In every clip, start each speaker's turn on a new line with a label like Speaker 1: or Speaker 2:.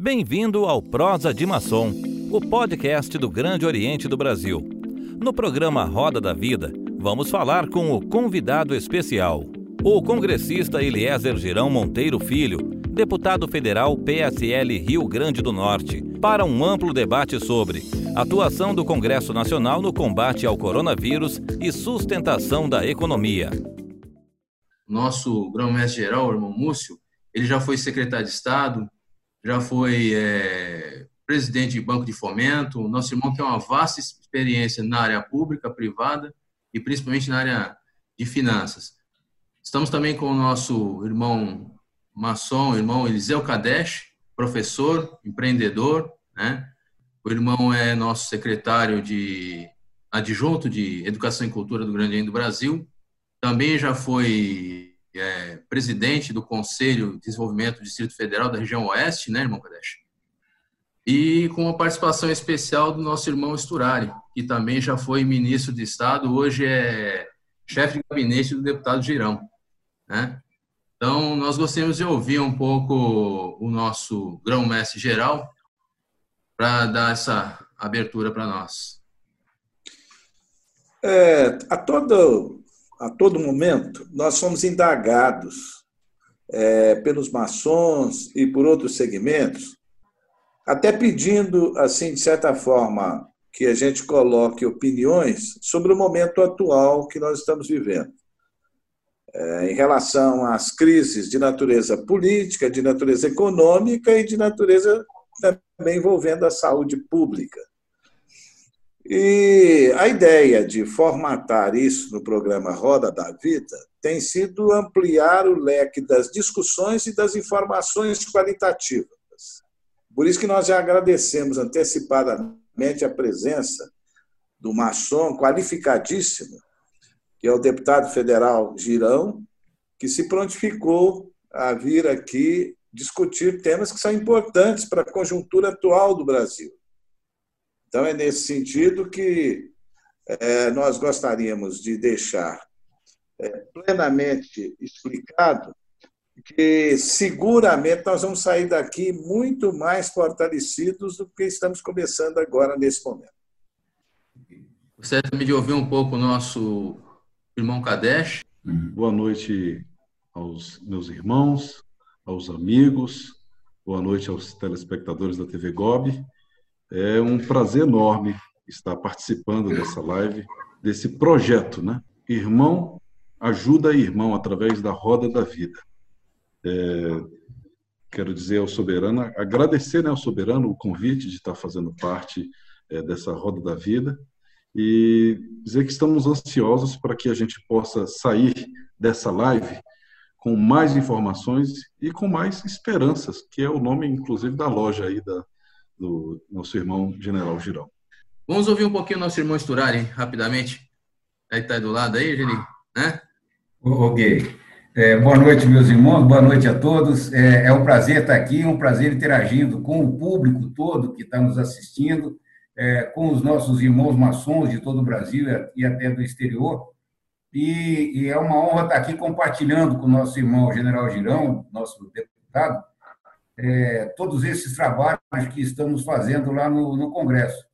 Speaker 1: Bem-vindo ao Prosa de Maçom, o podcast do Grande Oriente do Brasil. No programa Roda da Vida, vamos falar com o convidado especial, o congressista Eliezer Girão Monteiro Filho, deputado federal PSL Rio Grande do Norte, para um amplo debate sobre atuação do Congresso Nacional no combate ao coronavírus e sustentação da economia.
Speaker 2: Nosso grão-mestre geral, o irmão Múcio, ele já foi secretário de Estado, já foi é, presidente de banco de fomento. Nosso irmão tem uma vasta experiência na área pública, privada e principalmente na área de finanças. Estamos também com o nosso irmão maçom, irmão Eliseu Kadesh, professor, empreendedor, né? O irmão é nosso secretário de adjunto de Educação e Cultura do Grande do Brasil. Também já foi é, presidente do Conselho de Desenvolvimento do Distrito Federal da região Oeste, né, irmão Kadesh? E com a participação especial do nosso irmão Esturari, que também já foi ministro de Estado, hoje é chefe de gabinete do deputado Girão, né? Então, nós gostaríamos de ouvir um pouco o nosso grão-mestre geral para dar essa abertura para nós.
Speaker 3: É, a todo a todo momento, nós somos indagados é, pelos maçons e por outros segmentos, até pedindo, assim, de certa forma, que a gente coloque opiniões sobre o momento atual que nós estamos vivendo. É, em relação às crises de natureza política, de natureza econômica e de natureza também envolvendo a saúde pública. E a ideia de formatar isso no programa Roda da Vida tem sido ampliar o leque das discussões e das informações qualitativas. Por isso que nós já agradecemos antecipadamente a presença do maçom qualificadíssimo, que é o deputado federal Girão, que se prontificou a vir aqui discutir temas que são importantes para a conjuntura atual do Brasil. Então, é nesse sentido que é, nós gostaríamos de deixar é, plenamente explicado que seguramente nós vamos sair daqui muito mais fortalecidos do que estamos começando agora nesse momento.
Speaker 2: Gostaria também de ouvir um pouco o nosso irmão Kadesh.
Speaker 4: Boa noite aos meus irmãos, aos amigos, boa noite aos telespectadores da TV GOB. É um prazer enorme estar participando dessa live, desse projeto, né? Irmão ajuda irmão através da roda da vida. É, quero dizer ao soberano, agradecer né, ao soberano o convite de estar fazendo parte é, dessa roda da vida e dizer que estamos ansiosos para que a gente possa sair dessa live com mais informações e com mais esperanças, que é o nome, inclusive, da loja aí da, do nosso irmão General Girão.
Speaker 2: Vamos ouvir um pouquinho o nosso irmão Sturari, rapidamente. Aí está do lado aí, Geni, né?
Speaker 5: Ok. É, boa noite, meus irmãos, boa noite a todos. É, é, um prazer estar aqui, um prazer interagindo com o público todo que está nos assistindo, é, com os nossos irmãos maçons de todo o Brasil e até do exterior. E, e, é uma honra estar aqui compartilhando com o nosso irmão General Girão, nosso deputado, é, todos esses trabalhos que estamos fazendo lá no, no Congresso.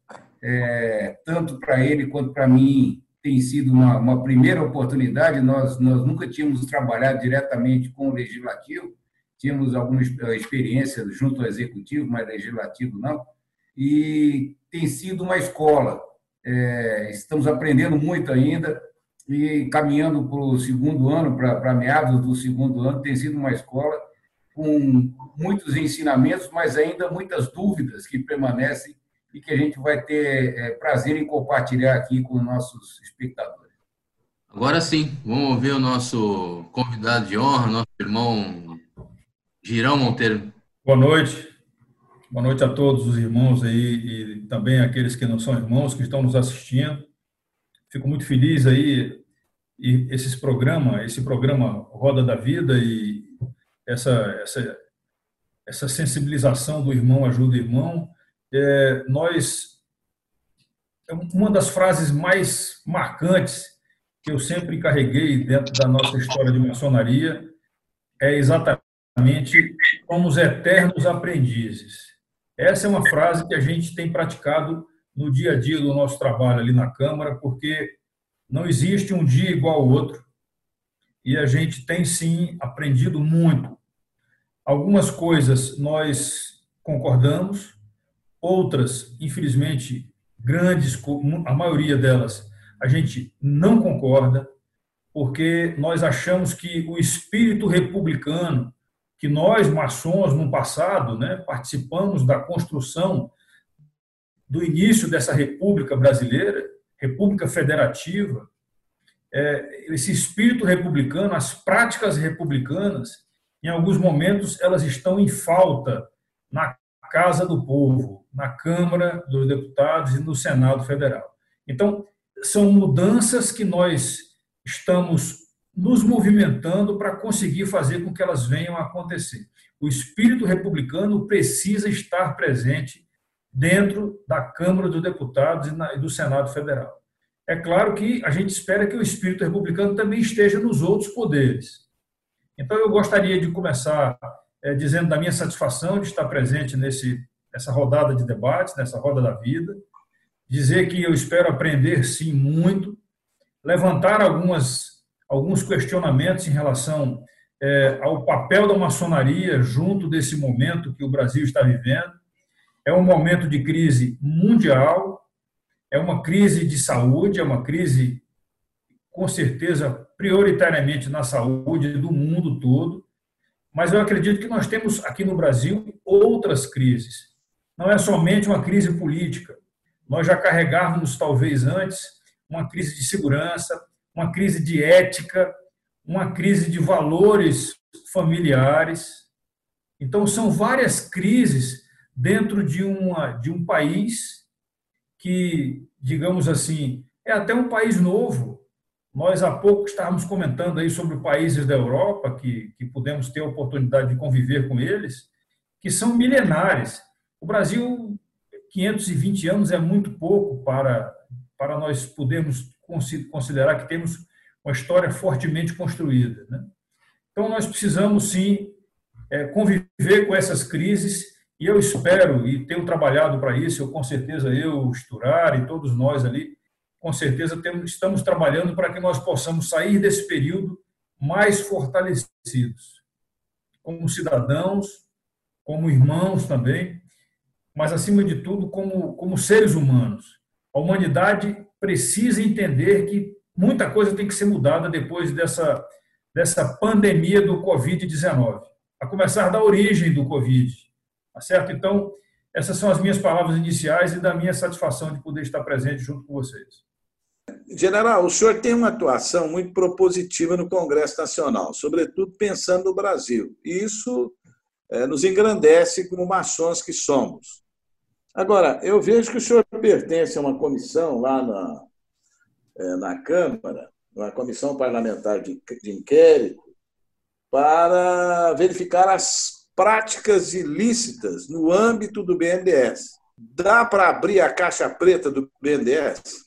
Speaker 5: É, tanto para ele quanto para mim tem sido uma, uma, primeira oportunidade. Nós, nós nunca tínhamos trabalhado diretamente com o legislativo, tínhamos alguma experiência junto ao executivo, mas legislativo não. E tem sido uma escola. É, estamos aprendendo muito ainda e caminhando para o segundo ano, para, para meados do segundo ano, tem sido uma escola com muitos ensinamentos, mas ainda muitas dúvidas que permanecem e que a gente vai ter é, prazer em compartilhar aqui com nossos espectadores.
Speaker 2: Agora sim, vamos ouvir o nosso convidado de honra, nosso irmão Girão Monteiro.
Speaker 6: Boa noite. Boa noite a todos os irmãos aí e também aqueles que não são irmãos que estão nos assistindo. Fico muito feliz aí e esses programa, esse programa Roda da Vida e essa, essa, essa sensibilização do irmão ajuda o irmão. É, nós, uma das frases mais marcantes que eu sempre carreguei dentro da nossa história de maçonaria é exatamente somos eternos aprendizes. Essa é uma frase que a gente tem praticado no dia a dia do nosso trabalho ali na Câmara, porque não existe um dia igual ao outro e a gente tem sim aprendido muito. Algumas coisas nós concordamos, outras, infelizmente, grandes, a maioria delas, a gente não concorda, porque nós achamos que o espírito republicano, que nós, maçons, no passado, né, participamos da construção do início dessa República Brasileira, República Federativa, é, esse espírito republicano, as práticas republicanas, em alguns momentos, elas estão em falta na Casa do Povo, na Câmara dos Deputados e no Senado Federal. Então, são mudanças que nós estamos nos movimentando para conseguir fazer com que elas venham a acontecer. O espírito republicano precisa estar presente dentro da Câmara dos Deputados e do Senado Federal. É claro que a gente espera que o espírito republicano também esteja nos outros poderes. Então, eu gostaria de começar é, dizendo da minha satisfação de estar presente nesse, nessa rodada de debates, nessa roda da vida, dizer que eu espero aprender, sim, muito, levantar algumas, alguns questionamentos em relação é, ao papel da maçonaria junto desse momento que o Brasil está vivendo. É um momento de crise mundial, é uma crise de saúde, é uma crise, com certeza, prioritariamente na saúde do mundo todo, mas eu acredito que nós temos aqui no Brasil outras crises. Não é somente uma crise política. Nós já carregávamos, talvez antes, uma crise de segurança, uma crise de ética, uma crise de valores familiares. Então, são várias crises dentro de, uma, de um país que, digamos assim, é até um país novo. Nós há pouco estávamos comentando aí sobre países da Europa que, que pudemos ter a oportunidade de conviver com eles, que são milenares. O Brasil, 520 anos é muito pouco para, para nós podermos considerar que temos uma história fortemente construída. Né? Então, nós precisamos, sim, é, conviver com essas crises e eu espero, e tenho trabalhado para isso, eu com certeza, eu, Sturar e todos nós ali, com certeza temos, estamos trabalhando para que nós possamos sair desse período mais fortalecidos, como cidadãos, como irmãos também, mas acima de tudo como, como seres humanos. A humanidade precisa entender que muita coisa tem que ser mudada depois dessa, dessa pandemia do Covid-19, a começar da origem do Covid Tá certo? Então, essas são as minhas palavras iniciais e da minha satisfação de poder estar presente junto com vocês.
Speaker 3: General, o senhor tem uma atuação muito propositiva no Congresso Nacional, sobretudo pensando no Brasil. E isso é, nos engrandece como maçons que somos. Agora, eu vejo que o senhor pertence a uma comissão lá na, é, na Câmara, uma comissão parlamentar de, de inquérito, para verificar as práticas ilícitas no âmbito do BNDES. Dá para abrir a caixa preta do BNDES?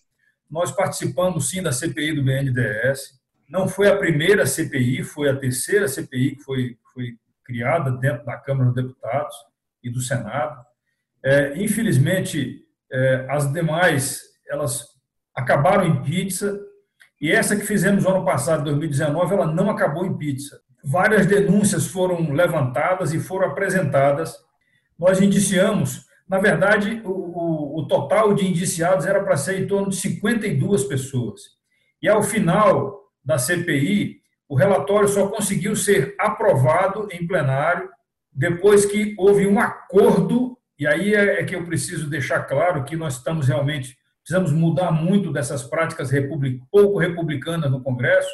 Speaker 6: Nós participamos sim da CPI do BNDES. Não foi a primeira CPI, foi a terceira CPI que foi, foi criada dentro da Câmara dos Deputados e do Senado. É, infelizmente, é, as demais elas acabaram em pizza e essa que fizemos no ano passado, 2019, ela não acabou em pizza várias denúncias foram levantadas e foram apresentadas. Nós indiciamos, na verdade, o, o, o total de indiciados era para ser em torno de 52 pessoas. E ao final da CPI, o relatório só conseguiu ser aprovado em plenário depois que houve um acordo, e aí é, é que eu preciso deixar claro que nós estamos realmente, precisamos mudar muito dessas práticas republic, pouco republicanas no Congresso,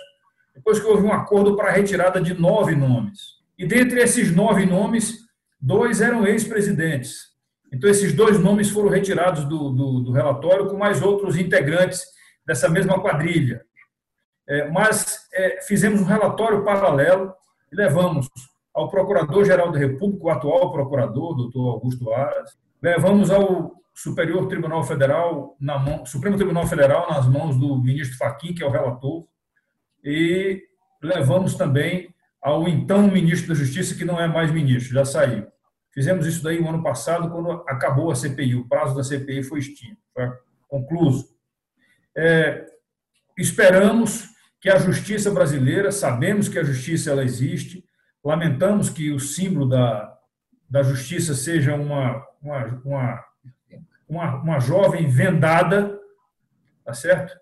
Speaker 6: depois que houve um acordo para a retirada de nove nomes. E dentre esses nove nomes, dois eram ex-presidentes. Então, esses dois nomes foram retirados do, do, do, relatório, com mais outros integrantes dessa mesma quadrilha. É, mas é, fizemos um relatório paralelo e levamos ao Procurador-Geral da República, o atual procurador, doutor Augusto Aras, levamos ao Superior Tribunal Federal, na mão, Supremo Tribunal Federal, nas mãos do ministro Fachin, que é o relator, e levamos também ao então ministro da Justiça, que não é mais ministro, já saiu. Fizemos isso daí no ano passado, quando acabou a CPI, o prazo da CPI foi extinto, foi concluso. É, esperamos que a justiça brasileira, sabemos que a justiça ela existe, lamentamos que o símbolo da, da justiça seja uma, uma, uma, uma, uma jovem vendada, tá certo?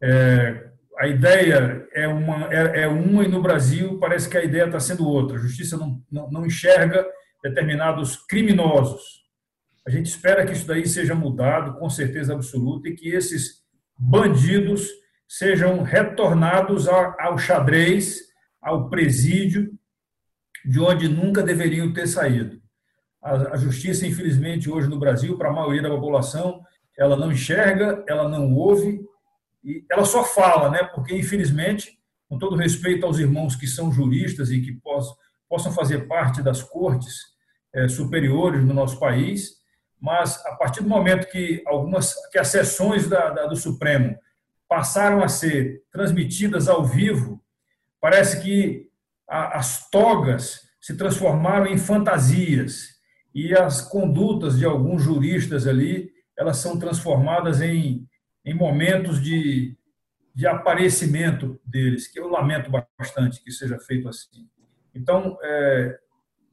Speaker 6: É, a ideia é uma, é, é, uma e no Brasil parece que a ideia está sendo outra. A justiça não, não, não, enxerga determinados criminosos. A gente espera que isso daí seja mudado com certeza absoluta e que esses bandidos sejam retornados ao xadrez, ao presídio, de onde nunca deveriam ter saído. A, justiça, infelizmente, hoje no Brasil, para a maioria da população, ela não enxerga, ela não ouve, e ela só fala, né? Porque infelizmente, com todo respeito aos irmãos que são juristas e que possam, possam fazer parte das cortes é, superiores no nosso país, mas a partir do momento que algumas que as sessões da, da, do Supremo passaram a ser transmitidas ao vivo, parece que a, as togas se transformaram em fantasias e as condutas de alguns juristas ali elas são transformadas em em momentos de, de aparecimento deles, que eu lamento bastante que seja feito assim. Então, é,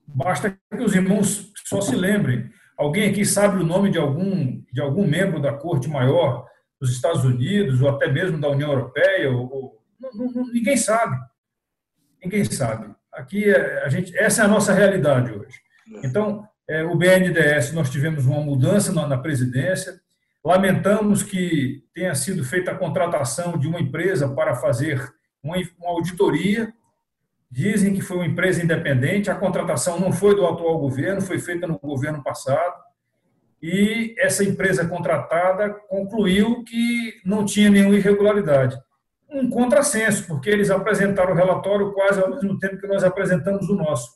Speaker 6: basta que os irmãos só se lembrem. Alguém aqui sabe o nome de algum, de algum membro da Corte Maior dos Estados Unidos, ou até mesmo da União Europeia? Ou, ou não, não, ninguém sabe. Ninguém sabe. Aqui, é, a gente, essa é a nossa realidade hoje. Então, é, o BNDES, nós tivemos uma mudança na, na presidência, Lamentamos que tenha sido feita a contratação de uma empresa para fazer uma, auditoria. Dizem que foi uma empresa independente. A contratação não foi do atual governo, foi feita no governo passado. E essa empresa contratada concluiu que não tinha nenhuma irregularidade. Um contrassenso, porque eles apresentaram o relatório quase ao mesmo tempo que nós apresentamos o nosso.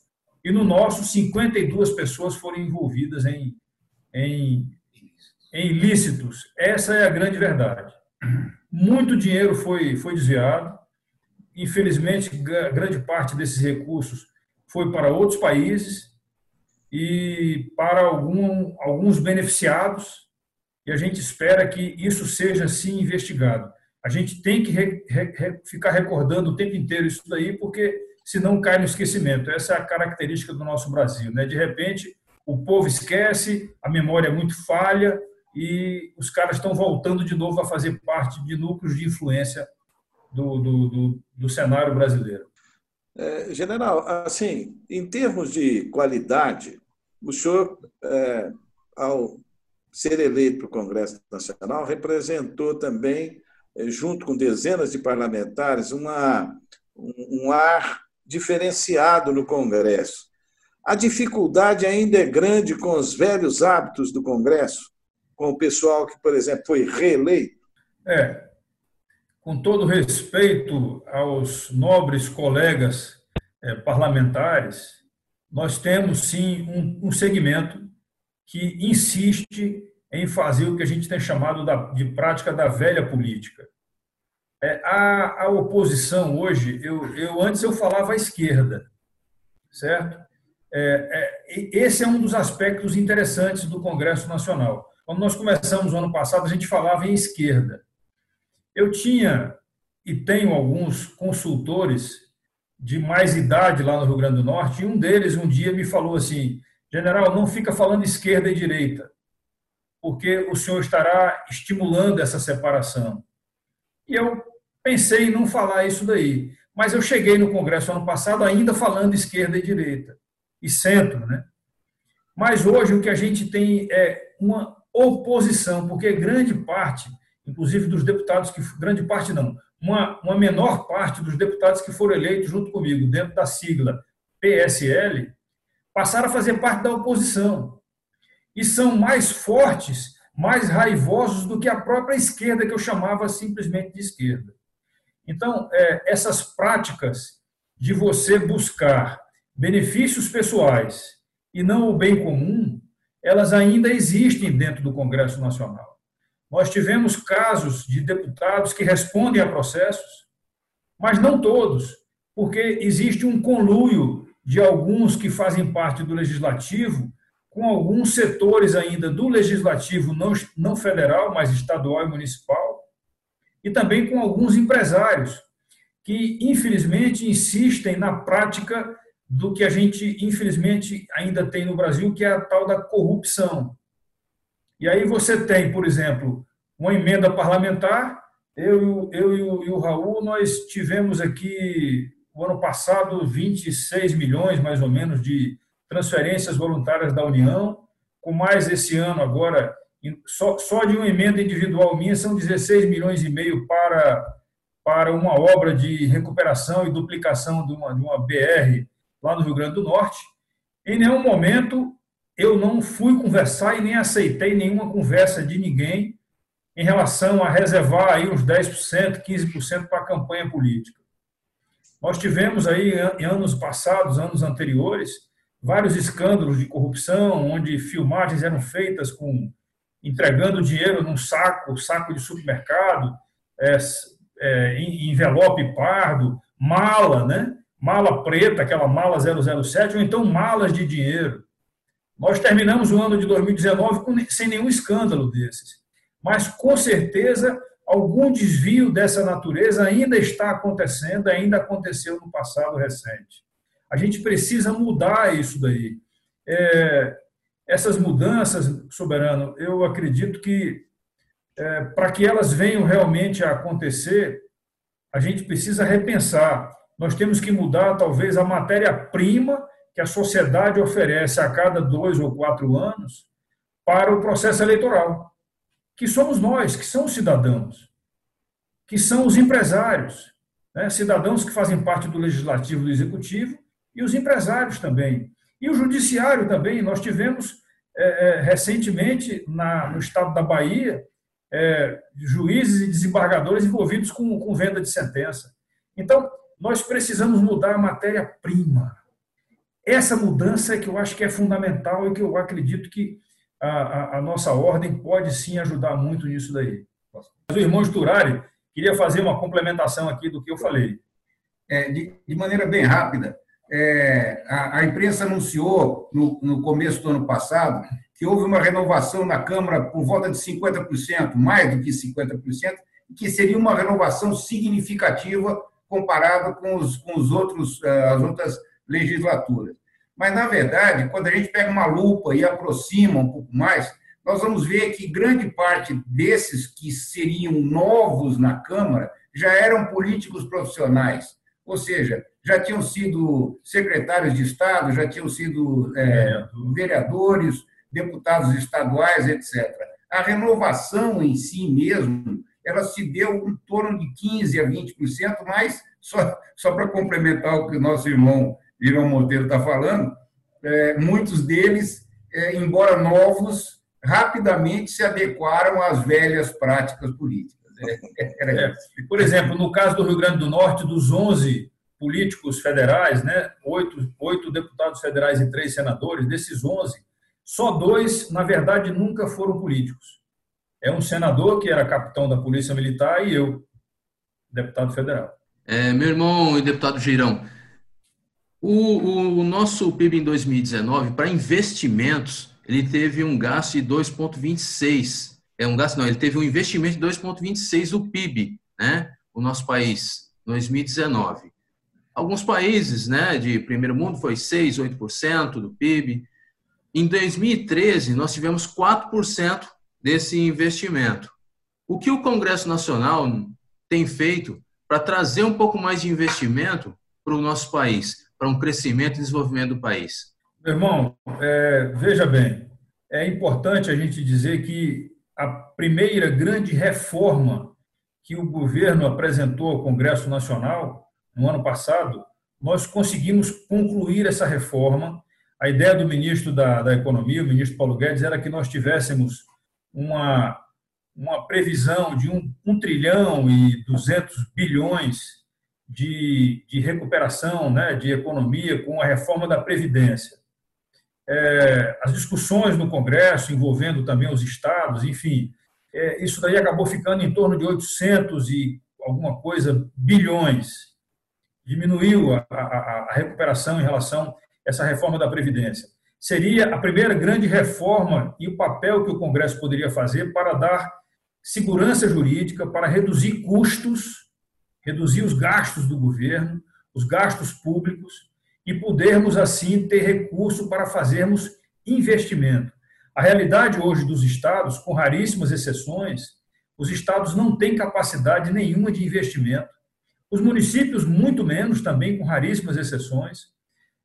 Speaker 6: E no nosso, 52 pessoas foram envolvidas em, em em ilícitos. Essa é a grande verdade. Muito dinheiro foi, foi desviado. Infelizmente, grande parte desses recursos foi para outros países e para algum, alguns beneficiados, e a gente espera que isso seja sim investigado. A gente tem que re, re, ficar recordando o tempo inteiro isso daí, porque senão cai no esquecimento. Essa é a característica do nosso Brasil. Né? De repente, o povo esquece, a memória é muito falha, e os caras estão voltando de novo a fazer parte de núcleos de influência do, do, do, do cenário brasileiro.
Speaker 3: É, general, assim, em termos de qualidade, o senhor, é, ao ser eleito para o Congresso Nacional, representou também, é, junto com dezenas de parlamentares, uma, um ar diferenciado no Congresso. A dificuldade ainda é grande com os velhos hábitos do Congresso? com o pessoal que, por exemplo, foi reeleito?
Speaker 6: É. Com todo respeito aos nobres colegas é, parlamentares, nós temos sim um, um segmento que insiste em fazer o que a gente tem chamado da, de prática da velha política. É, a, a, oposição hoje, eu, eu antes eu falava à esquerda, certo? É, é, esse é um dos aspectos interessantes do Congresso Nacional. Quando nós começamos o ano passado, a gente falava em esquerda. Eu tinha e tenho alguns consultores de mais idade lá no Rio Grande do Norte, e um deles um dia me falou assim: General, não fica falando esquerda e direita, porque o senhor estará estimulando essa separação. E eu pensei em não falar isso daí, mas eu cheguei no Congresso ano passado ainda falando esquerda e direita, e centro, né? Mas hoje o que a gente tem é uma oposição, porque grande parte, inclusive dos deputados que grande parte não, uma, uma menor parte dos deputados que foram eleitos junto comigo dentro da sigla PSL passaram a fazer parte da oposição e são mais fortes, mais raivosos do que a própria esquerda que eu chamava simplesmente de esquerda. Então, é, essas práticas de você buscar benefícios pessoais e não o bem comum, elas ainda existem dentro do Congresso Nacional. Nós tivemos casos de deputados que respondem a processos, mas não todos, porque existe um conluio de alguns que fazem parte do legislativo com alguns setores ainda do legislativo não, não federal, mas estadual e municipal, e também com alguns empresários que, infelizmente, insistem na prática do que a gente, infelizmente, ainda tem no Brasil, que é a tal da corrupção. E aí você tem, por exemplo, uma emenda parlamentar. Eu, eu e, o, e o Raul, nós tivemos aqui, o ano passado, 26 milhões, mais ou menos, de transferências voluntárias da União, com mais esse ano agora, só, só de uma emenda individual minha, são 16 milhões e meio para, para uma obra de recuperação e duplicação de uma, de uma BR lá no Rio Grande do Norte. Em nenhum momento eu não fui conversar e nem aceitei nenhuma conversa de ninguém em relação a reservar aí uns 10%, 15% para a campanha política. Nós tivemos aí em anos passados, anos anteriores, vários escândalos de corrupção, onde filmagens eram feitas com entregando dinheiro num saco, saco de supermercado, é, é, envelope pardo, mala, né? Mala preta, aquela mala 007, ou então malas de dinheiro. Nós terminamos o ano de 2019 com, sem nenhum escândalo desses. Mas, com certeza, algum desvio dessa natureza ainda está acontecendo, ainda aconteceu no passado recente. A gente precisa mudar isso daí. É, essas mudanças, soberano, eu acredito que é, para que elas venham realmente a acontecer, a gente precisa repensar. Nós temos que mudar, talvez, a matéria-prima que a sociedade oferece a cada dois ou quatro anos para o processo eleitoral, que somos nós, que são os cidadãos, que são os empresários, né? cidadãos que fazem parte do legislativo, do executivo e os empresários também. E o judiciário também. Nós tivemos é, é, recentemente na, no estado da Bahia é, juízes e desembargadores envolvidos com, com venda de sentença. Então, nós precisamos mudar a matéria-prima. Essa mudança é que eu acho que é fundamental e que eu acredito que a, a, a nossa ordem pode sim ajudar muito nisso daí. Mas o irmão Sturari queria fazer uma complementação aqui do que eu falei.
Speaker 5: É, de, de maneira bem rápida, é, a, a, imprensa anunciou no, no, começo do ano passado que houve uma renovação na Câmara por volta de 50%, mais do que 50%, que seria uma renovação significativa comparada com, os, com os outros, é, as outras legislaturas. Mas, na verdade, quando a gente pega uma lupa e aproxima um pouco mais, nós vamos ver que grande parte desses que seriam novos na Câmara já eram políticos profissionais, ou seja, já tinham sido secretários de Estado, já tinham sido é, vereadores, deputados estaduais, etc. A renovação em si mesmo, ela se deu em torno de 15% a 20%, mas, só, só para complementar o que o nosso irmão Irão Monteiro está falando, é, muitos deles, é, embora novos, rapidamente se adequaram às velhas práticas políticas.
Speaker 6: É, é, por exemplo, no caso do Rio Grande do Norte, dos 11 políticos federais, né, oito, oito deputados federais e três senadores, desses 11, só dois, na verdade, nunca foram políticos. É um senador que era capitão da Polícia Militar e eu, deputado federal.
Speaker 2: É, meu irmão e deputado Girão, o, o nosso PIB em 2019, para investimentos, ele teve um gasto de 2,26. É um gasto, não, ele teve um investimento de 2,26 do PIB, né? O nosso país, 2019. Alguns países né, de primeiro mundo foi 6, 8% do PIB. Em 2013, nós tivemos 4% desse investimento. O que o Congresso Nacional tem feito para trazer um pouco mais de investimento para o nosso país, para um crescimento e desenvolvimento do país?
Speaker 6: Meu irmão, é, veja bem, é importante a gente dizer que a primeira grande reforma que o governo apresentou ao Congresso Nacional no ano passado, nós conseguimos concluir essa reforma. A ideia do ministro da, da Economia, o ministro Paulo Guedes, era que nós tivéssemos uma, uma previsão de um, um trilhão e 200 bilhões de, de recuperação né, de economia com a reforma da Previdência. É, as discussões no Congresso, envolvendo também os estados, enfim, é, isso daí acabou ficando em torno de 800 e alguma coisa bilhões diminuiu a, a, a recuperação em relação a essa reforma da Previdência. seria a primeira grande reforma e o papel que o Congresso poderia fazer para dar segurança jurídica, para reduzir custos, reduzir os gastos do governo, os gastos públicos e podermos assim ter recurso para fazermos investimento. A realidade hoje dos estados, com raríssimas exceções, os estados não têm capacidade nenhuma de investimento. Os municípios, muito menos, também com raríssimas exceções.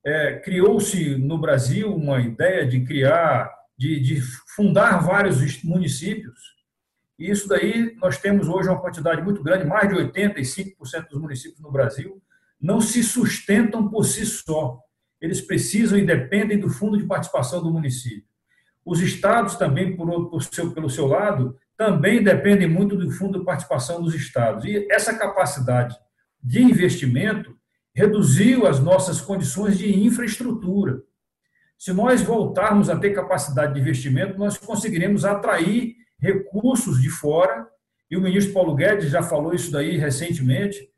Speaker 6: É, Criou-se no Brasil uma ideia de criar, de, de fundar vários municípios. E isso daí nós temos hoje uma quantidade muito grande, mais de 85% dos municípios no Brasil não se sustentam por si só. Eles precisam e dependem do fundo de participação do município. Os estados também, por, por seu, pelo seu lado, também dependem muito do fundo de participação dos estados. E essa capacidade de investimento reduziu as nossas condições de infraestrutura. Se nós voltarmos a ter capacidade de investimento, nós conseguiremos atrair recursos de fora, e o ministro Paulo Guedes já falou isso daí recentemente,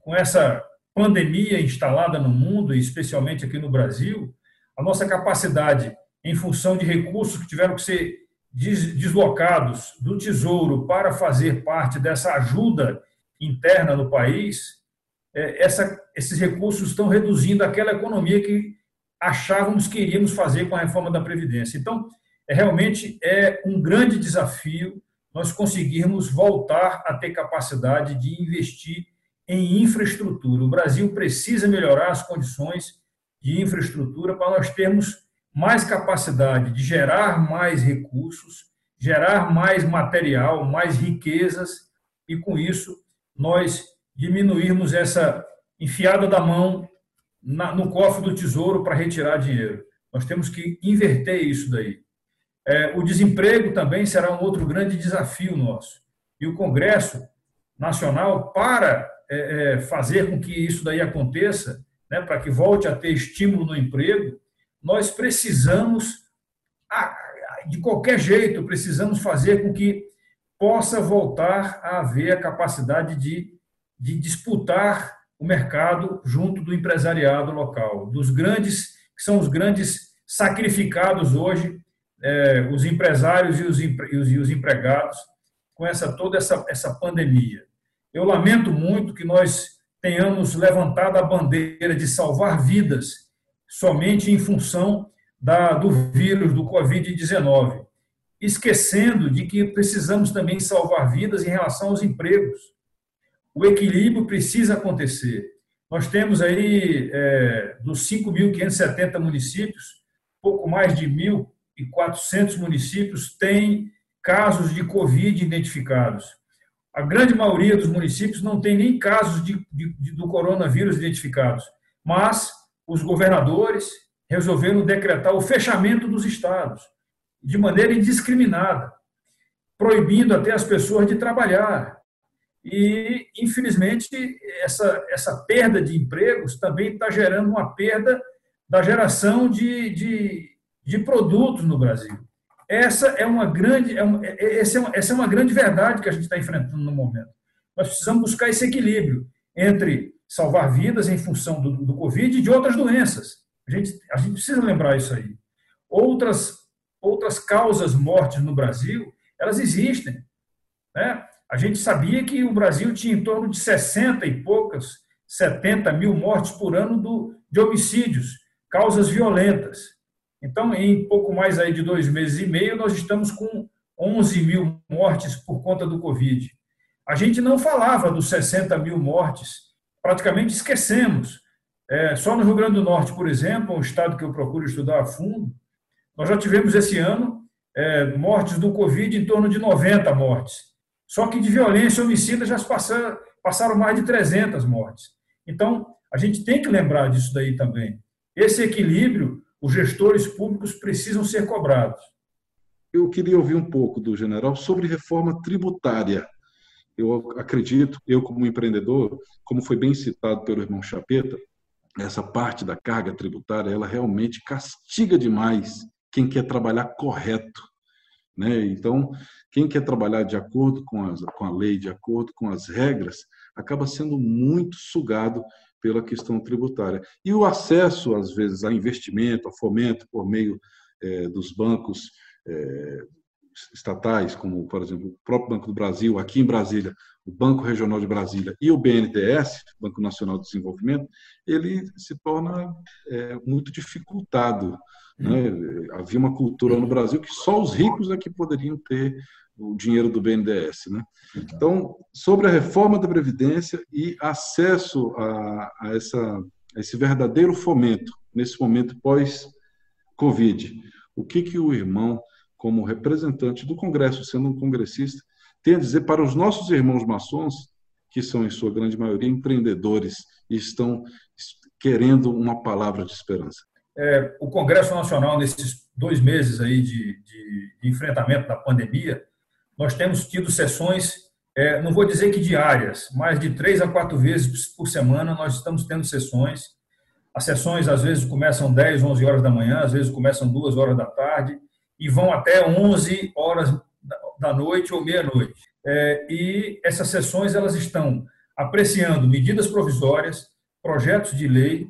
Speaker 6: com essa pandemia instalada no mundo, e especialmente aqui no Brasil, a nossa capacidade, em função de recursos que tiveram que ser deslocados do Tesouro para fazer parte dessa ajuda interna no país, é, essa, esses recursos estão reduzindo aquela economia que achávamos que iríamos fazer com a reforma da Previdência. Então, realmente é um grande desafio nós conseguirmos voltar a ter capacidade de investir em infraestrutura. O Brasil precisa melhorar as condições de infraestrutura para nós termos mais capacidade de gerar mais recursos, gerar mais material, mais riquezas e, com isso, nós diminuirmos essa enfiada da mão no cofre do tesouro para retirar dinheiro. Nós temos que inverter isso daí. É, o desemprego também será um outro grande desafio nosso. E o Congresso Nacional, para é, é, fazer com que isso daí aconteça, né, para que volte a ter estímulo no emprego, nós precisamos, de qualquer jeito, precisamos fazer com que possa voltar a haver a capacidade de, de disputar o mercado junto do empresariado local, dos grandes, que são os grandes sacrificados hoje, é, os empresários e os, e os empregados, com essa toda essa, essa pandemia. Eu lamento muito que nós tenhamos levantado a bandeira de salvar vidas somente em função da, do vírus do Covid-19, esquecendo de que precisamos também salvar vidas em relação aos empregos. O equilíbrio precisa acontecer. Nós temos aí, é, dos 5.570 municípios, pouco mais de 1.400 municípios têm casos de Covid identificados. A grande maioria dos municípios não tem nem casos de, de, do coronavírus identificados, mas os governadores resolveram decretar o fechamento dos estados, de maneira indiscriminada, proibindo até as pessoas de trabalhar. E, infelizmente, essa, essa perda de empregos também está gerando uma perda da geração de, de, de produtos no Brasil. Essa é uma grande, é uma, é, essa, é uma, essa é uma grande verdade que a gente está enfrentando no momento. Nós precisamos buscar esse equilíbrio entre salvar vidas em função do, do Covid e de outras doenças. A gente, a gente precisa lembrar isso aí. Outras, outras causas mortes no Brasil, elas existem. Né? A gente sabia que o Brasil tinha em torno de 60 e poucas, 70 mil mortes por ano do, de homicídios, causas violentas. Então, em pouco mais aí de dois meses e meio, nós estamos com 11 mil mortes por conta do Covid. A gente não falava dos 60 mil mortes praticamente esquecemos. É, só no Rio Grande do Norte, por exemplo, um estado que eu procuro estudar a fundo, nós já tivemos esse ano é, mortes do Covid em torno de 90 mortes. Só que de violência homicida já passaram, passaram mais de 300 mortes. Então, a gente tem que lembrar disso daí também. Esse equilíbrio, os gestores públicos precisam ser cobrados.
Speaker 4: Eu queria ouvir um pouco do general sobre reforma tributária eu acredito, eu como empreendedor, como foi bem citado pelo irmão Chapeta, essa parte da carga tributária, ela realmente castiga demais quem quer trabalhar correto. Né? Então, quem quer trabalhar de acordo com, as, com a lei, de acordo com as regras, acaba sendo muito sugado pela questão tributária. E o acesso, às vezes, a investimento, a fomento por meio é, dos bancos é, estatais, como, por exemplo, o próprio Banco do Brasil, aqui em Brasília, o Banco Regional de Brasília e o BNDES, Banco Nacional de Desenvolvimento, ele se torna é, muito dificultado. Né? Havia uma cultura no Brasil que só os ricos é que poderiam ter o dinheiro do BNDES. Né? Então, sobre a reforma da Previdência e acesso a, a, essa, a esse verdadeiro fomento, nesse momento pós-Covid, o que, que o irmão, como representante do Congresso, sendo um congressista, tem a dizer para os nossos irmãos maçons, que são, em sua grande maioria, empreendedores e estão querendo uma palavra de esperança?
Speaker 6: É, o Congresso Nacional, nesses dois meses aí de, de, de enfrentamento da pandemia, nós temos tido sessões, é, não vou dizer que diárias, mas de três a quatro vezes por semana nós estamos tendo sessões. As sessões às vezes começam 10, 11 horas da manhã, às vezes começam 2 horas da tarde e vão até 11 horas da noite ou meia-noite. É, e essas sessões elas estão apreciando medidas provisórias, projetos de lei,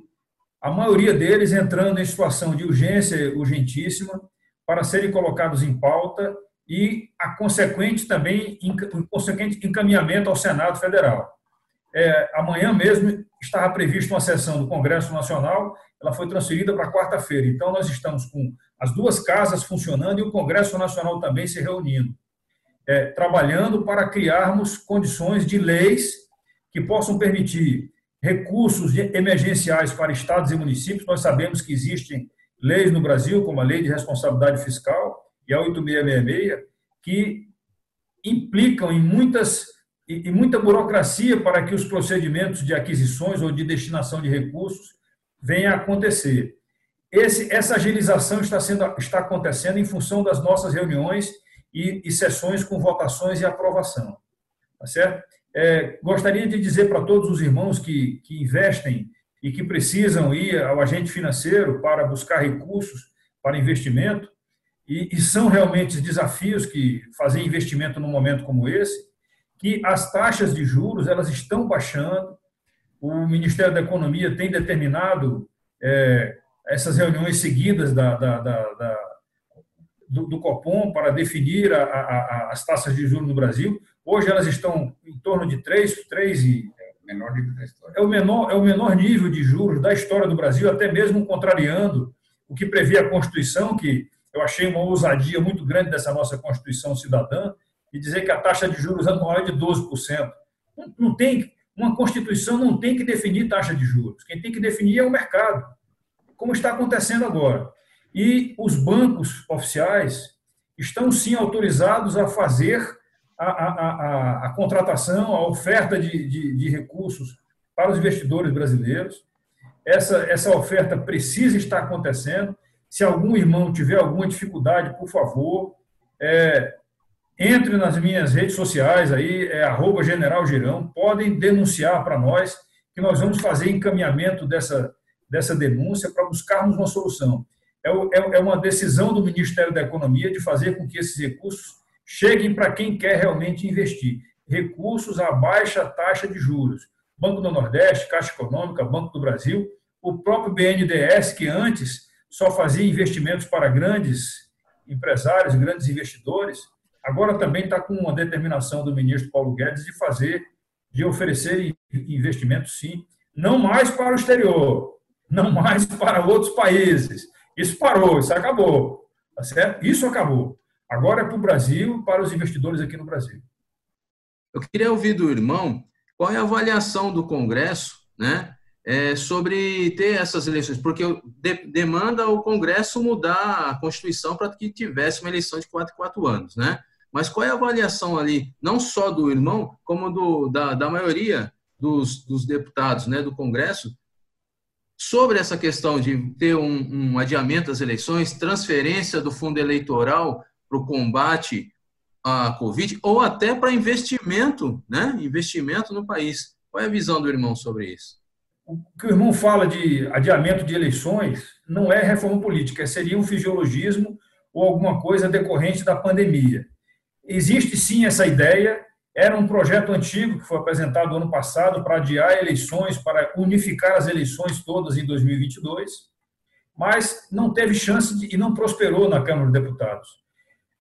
Speaker 6: a maioria deles entrando em situação de urgência urgentíssima para serem colocados em pauta e a consequente também o consequente encaminhamento ao Senado Federal. É, amanhã mesmo estava prevista uma sessão do Congresso Nacional, ela foi transferida para quarta-feira. Então, nós estamos com as duas casas funcionando e o Congresso Nacional também se reunindo, é, trabalhando para criarmos condições de leis que possam permitir recursos emergenciais para estados e municípios. Nós sabemos que existem leis no Brasil, como a Lei de Responsabilidade Fiscal, e a 8666, que implicam em muitas e muita burocracia para que os procedimentos de aquisições ou de destinação de recursos venham a acontecer. Esse, essa agilização está, sendo, está acontecendo em função das nossas reuniões e, e sessões com votações e aprovação. Tá certo? É, gostaria de dizer para todos os irmãos que, que investem e que precisam ir ao agente financeiro para buscar recursos para investimento, e, e são realmente desafios que fazer investimento num momento como esse, que as taxas de juros elas estão baixando. O Ministério da Economia tem determinado é, essas reuniões seguidas da, da, da, da do, do, Copom para definir a, a, as taxas de juros no Brasil. Hoje elas estão em torno de 3, 3 e é menor nível da história. É o menor, é o menor nível de juros da história do Brasil, até mesmo contrariando o que previa a Constituição, que eu achei uma ousadia muito grande dessa nossa Constituição cidadã, e dizer que a taxa de juros anual é de 12%. Não, não tem, uma Constituição não tem que definir taxa de juros. Quem tem que definir é o mercado, como está acontecendo agora. E os bancos oficiais estão sim autorizados a fazer a, a, a, a contratação, a oferta de, de, de recursos para os investidores brasileiros. Essa, essa oferta precisa estar acontecendo se algum irmão tiver alguma dificuldade, por favor, é, entre nas minhas redes sociais aí, é arroba General Girão, podem denunciar para nós que nós vamos fazer encaminhamento dessa, dessa denúncia para buscarmos uma solução. É, é, é uma decisão do Ministério da Economia de fazer com que esses recursos cheguem para quem quer realmente investir. Recursos a baixa taxa de juros. Banco do Nordeste, Caixa Econômica, Banco do Brasil, o próprio BNDES, que antes só fazia investimentos para grandes empresários, grandes investidores, agora também está com uma determinação do ministro Paulo Guedes de fazer, de oferecer investimentos, sim, não mais para o exterior, não mais para outros países. Isso parou, isso acabou. Tá certo? Isso acabou. Agora é para o Brasil, para os investidores aqui no Brasil.
Speaker 2: Eu queria ouvir do irmão qual é a avaliação do Congresso né, é, sobre ter essas eleições, porque de, demanda o Congresso mudar a Constituição para que tivesse uma eleição de quatro quatro anos, né? Mas qual é a avaliação ali, não só do irmão, como do, da, da maioria dos, dos deputados né, do Congresso, sobre essa questão de ter um, um adiamento das eleições, transferência do fundo eleitoral para o combate à Covid, ou até para investimento, né? Investimento no país. Qual é a visão do irmão sobre isso?
Speaker 6: O que o irmão fala de adiamento de eleições não é reforma política, seria um fisiologismo ou alguma coisa decorrente da pandemia. Existe sim essa ideia era um projeto antigo que foi apresentado ano passado para adiar eleições, para unificar as eleições todas em 2022, mas não teve chance de, e não prosperou na Câmara dos Deputados.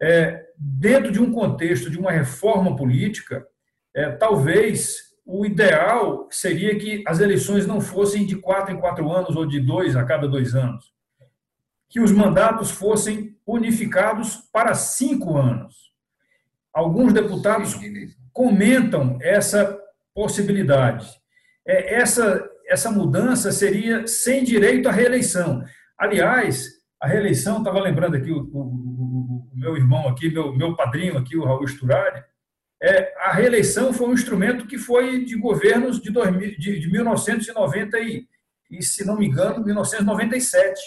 Speaker 6: É, dentro de um contexto de uma reforma política, é, talvez o ideal seria que as eleições não fossem de quatro em quatro anos ou de dois a cada dois anos, que os mandatos fossem unificados para cinco anos. Alguns deputados comentam essa possibilidade. É, essa, essa mudança seria sem direito à reeleição. Aliás, a reeleição, estava lembrando aqui o, o, o, meu irmão aqui, meu, meu padrinho aqui, o Raul Sturari, é, a reeleição foi um instrumento que foi de governos de, 2000, de, de 1990 e, e, se não me engano, 1997.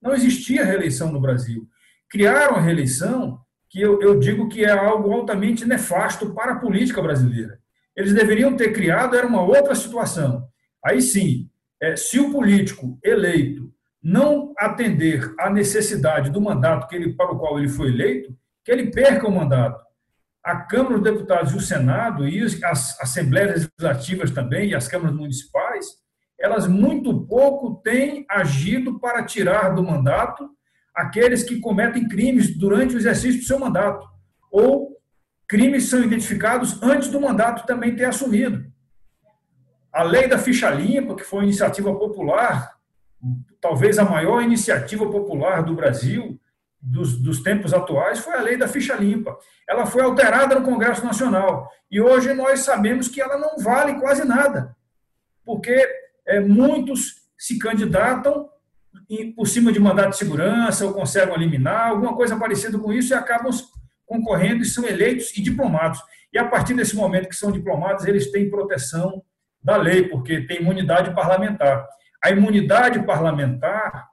Speaker 6: Não existia reeleição no Brasil. Criaram a reeleição que eu, eu digo que é algo altamente nefasto para a política brasileira. Eles deveriam ter criado, era uma outra situação. Aí sim, é, se o político eleito não atender à necessidade do mandato que ele, para o qual ele foi eleito, que ele perca o mandato. A Câmara dos Deputados e o Senado, e as Assembleias Legislativas também, e as câmaras municipais, elas muito pouco têm agido para tirar do mandato aqueles que cometem crimes durante o exercício do seu mandato, ou crimes são identificados antes do mandato também ter assumido. A lei da ficha limpa, que foi uma iniciativa popular, talvez a maior iniciativa popular do Brasil dos, dos tempos atuais, foi a lei da ficha limpa. Ela foi alterada no Congresso Nacional e hoje nós sabemos que ela não vale quase nada, porque é, muitos se candidatam por cima de mandato de segurança, ou conseguem eliminar, alguma coisa parecida com isso, e acabam concorrendo e são eleitos e diplomados. E a partir desse momento que são diplomados, eles têm proteção da lei, porque tem imunidade parlamentar. A imunidade parlamentar,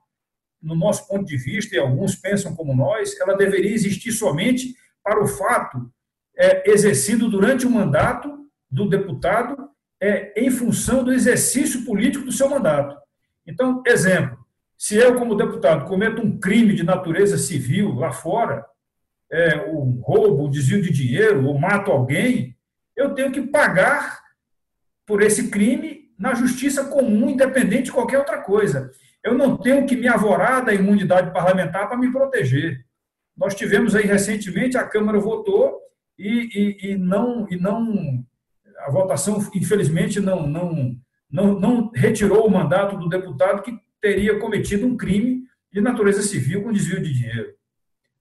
Speaker 6: no nosso ponto de vista, e alguns pensam como nós, ela deveria existir somente para o fato é, exercido durante o mandato do deputado é, em função do exercício político do seu mandato. Então, exemplo, se eu, como deputado, cometo um crime de natureza civil lá fora, é, um roubo, um desvio de dinheiro, ou mato alguém, eu tenho que pagar por esse crime na justiça comum, independente de qualquer outra coisa. Eu não tenho que me avorar da imunidade parlamentar para me proteger. Nós tivemos aí recentemente, a Câmara votou e, e, e não, e não a votação, infelizmente, não, não, não, não retirou o mandato do deputado que teria cometido um crime de natureza civil com desvio de dinheiro.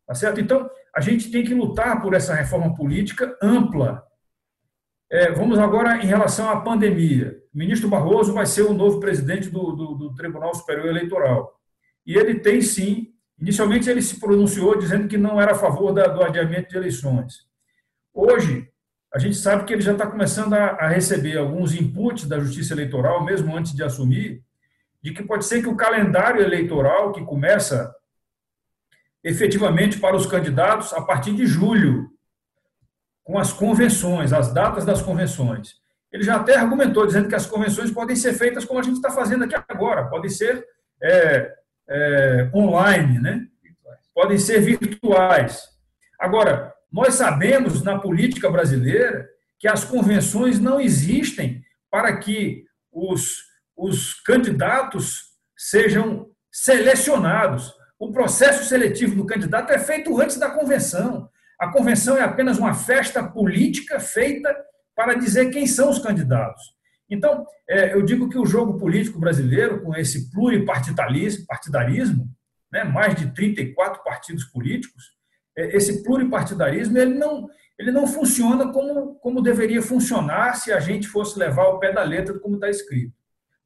Speaker 6: Tá certo? Então, a gente tem que lutar por essa reforma política ampla. É, vamos agora em relação à pandemia. O ministro Barroso vai ser o novo presidente do, do, do Tribunal Superior Eleitoral. E ele tem sim, inicialmente ele se pronunciou dizendo que não era a favor da, do adiamento de eleições. Hoje, a gente sabe que ele já está começando a, a receber alguns inputs da Justiça Eleitoral, mesmo antes de assumir, de que pode ser que o calendário eleitoral, que começa efetivamente para os candidatos a partir de julho, com as convenções, as datas das convenções. Ele já até argumentou, dizendo que as convenções podem ser feitas como a gente está fazendo aqui agora, podem ser é, é, online, né? podem ser virtuais. Agora, nós sabemos na política brasileira que as convenções não existem para que os os candidatos sejam selecionados. O processo seletivo do candidato é feito antes da convenção. A convenção é apenas uma festa política feita para dizer quem são os candidatos. Então, é, eu digo que o jogo político brasileiro, com esse pluripartidarismo, partidarismo, né, mais de 34 partidos políticos, é, esse pluripartidarismo ele não, ele não funciona como, como deveria funcionar se a gente fosse levar ao pé da letra como está escrito.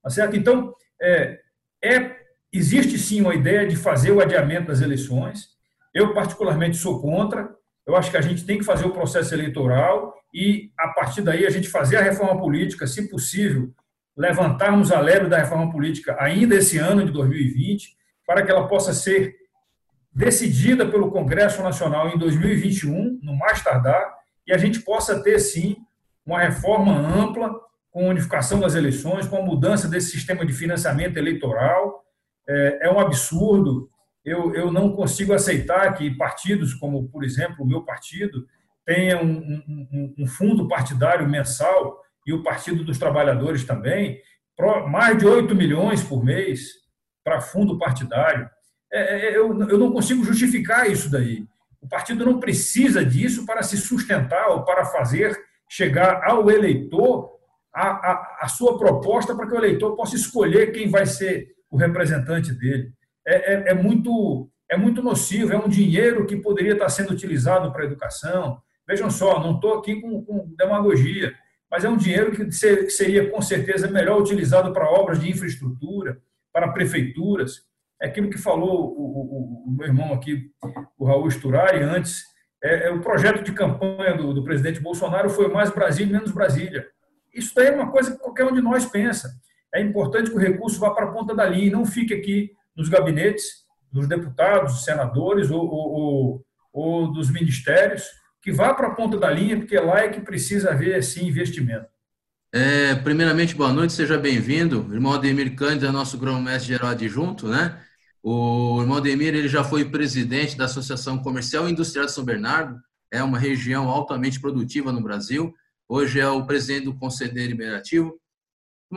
Speaker 6: Tá certo? Então, é, é, existe sim uma ideia de fazer o adiamento das eleições. Eu, particularmente, sou contra. Eu acho que a gente tem que fazer o processo eleitoral e, a partir daí, a gente fazer a reforma política, se possível, levantarmos a leve da reforma política ainda esse ano de 2020, para que ela possa ser decidida pelo Congresso Nacional em 2021, no mais tardar, e a gente possa ter, sim, uma reforma ampla com unificação das eleições, com a mudança desse sistema de financiamento eleitoral. É, é um absurdo. Eu, eu não consigo aceitar que partidos como, por exemplo, o meu partido, tenha um, um, um fundo partidário mensal e o Partido dos Trabalhadores também, mais de 8 milhões por mês para fundo partidário. É, é, eu, eu não consigo justificar isso daí. O partido não precisa disso para se sustentar ou para fazer chegar ao eleitor a, a, a sua proposta para que o eleitor possa escolher quem vai ser o representante dele. É, é, é, muito, é muito nocivo, é um dinheiro que poderia estar sendo utilizado para a educação. Vejam só, não estou aqui com, com demagogia, mas é um dinheiro que seria com certeza melhor utilizado para obras de infraestrutura, para prefeituras. É aquilo que falou o, o, o meu irmão aqui, o Raul Sturari, antes. É, é o projeto de campanha do, do, presidente Bolsonaro foi mais Brasília, menos Brasília. Isso daí é uma coisa que qualquer um de nós pensa. É importante que o recurso vá para a ponta da linha e não fique aqui nos gabinetes dos deputados, senadores ou, ou, ou, dos ministérios, que vá para a ponta da linha, porque lá é que precisa haver, sim, investimento.
Speaker 2: É, primeiramente, boa noite, seja bem-vindo. O irmão Ademir Cândido é nosso grão-mestre geral adjunto, né? O irmão Ademir ele já foi presidente da Associação Comercial e Industrial de São Bernardo, é uma região altamente produtiva no Brasil. Hoje é o presidente do Conselho Deliberativo.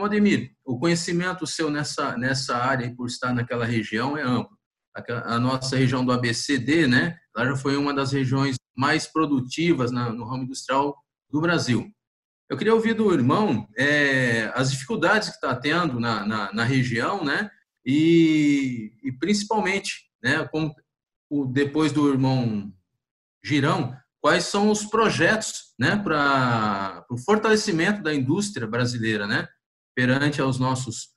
Speaker 2: Ademir, o conhecimento seu nessa, nessa área, por estar naquela região, é amplo. A, a nossa região do ABCD, né? Ela já foi uma das regiões mais produtivas na, no ramo industrial do Brasil. Eu queria ouvir do irmão é, as dificuldades que está tendo na, na, na, região, né? E, e principalmente, né, como o, depois do irmão Girão, quais são os projetos né, para o fortalecimento da indústria brasileira, né? Perante aos nossos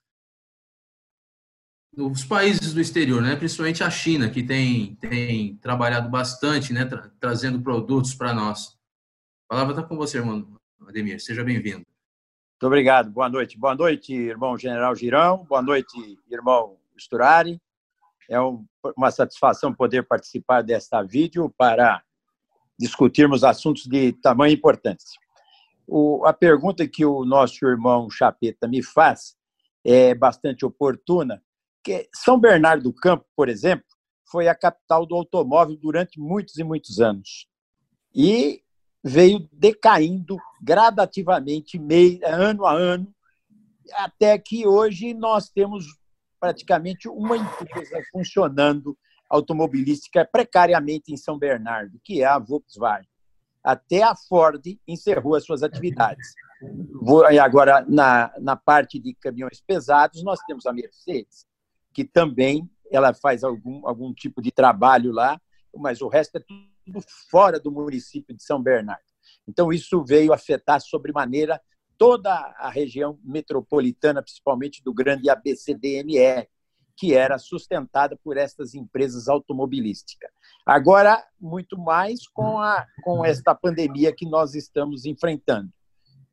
Speaker 2: os países do exterior, né, principalmente a China, que tem, tem trabalhado bastante, né, tra trazendo produtos para nós. A palavra está com você, irmão Ademir. Seja bem-vindo.
Speaker 7: Muito obrigado. Boa noite. Boa noite, irmão General Girão. Boa noite, irmão Sturari. É uma satisfação poder participar desta vídeo para discutirmos assuntos de tamanha importância. O, a pergunta que o nosso irmão Chapeta me faz é bastante oportuna, porque São Bernardo do Campo, por exemplo, foi a capital do automóvel durante muitos e muitos anos. E veio decaindo gradativamente, meio, ano a ano, até que hoje nós temos praticamente uma empresa funcionando automobilística precariamente em São Bernardo, que é a Volkswagen. Até a Ford encerrou as suas atividades. Agora, na, na parte de caminhões pesados, nós temos a Mercedes, que também ela faz algum, algum tipo de trabalho lá, mas o resto é tudo fora do município de São Bernardo. Então, isso veio afetar sobremaneira toda a região metropolitana, principalmente do grande ABCDMR, que era sustentada por essas empresas automobilísticas. Agora, muito mais com, a, com esta pandemia que nós estamos enfrentando.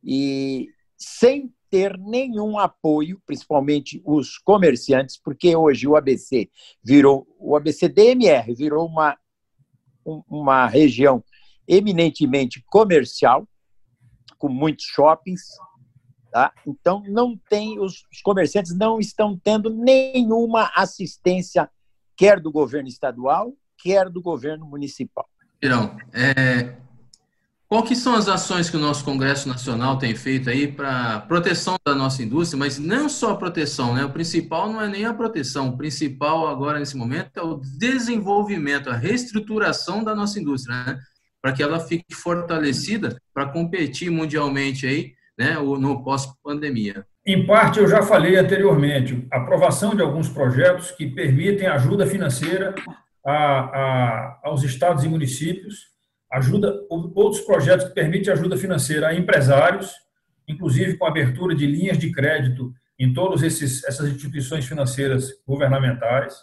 Speaker 7: E sem ter nenhum apoio, principalmente os comerciantes, porque hoje o ABC virou, o ABC-DMR virou uma, uma região eminentemente comercial, com muitos shoppings, tá? Então não tem os, comerciantes não estão tendo nenhuma assistência quer do governo estadual, quer do governo municipal.
Speaker 2: Irão, é, qual que são as ações que o nosso Congresso Nacional tem feito aí para proteção da nossa indústria, mas não só a proteção, né? O principal não é nem a proteção, o principal agora nesse momento é o desenvolvimento, a reestruturação da nossa indústria, né? Para que ela fique fortalecida para competir mundialmente aí, né, no pós-pandemia.
Speaker 6: Em parte, eu já falei anteriormente, aprovação de alguns projetos que permitem ajuda financeira a, a, aos estados e municípios ajuda outros projetos que permitem ajuda financeira a empresários, inclusive com abertura de linhas de crédito em todas essas instituições financeiras governamentais.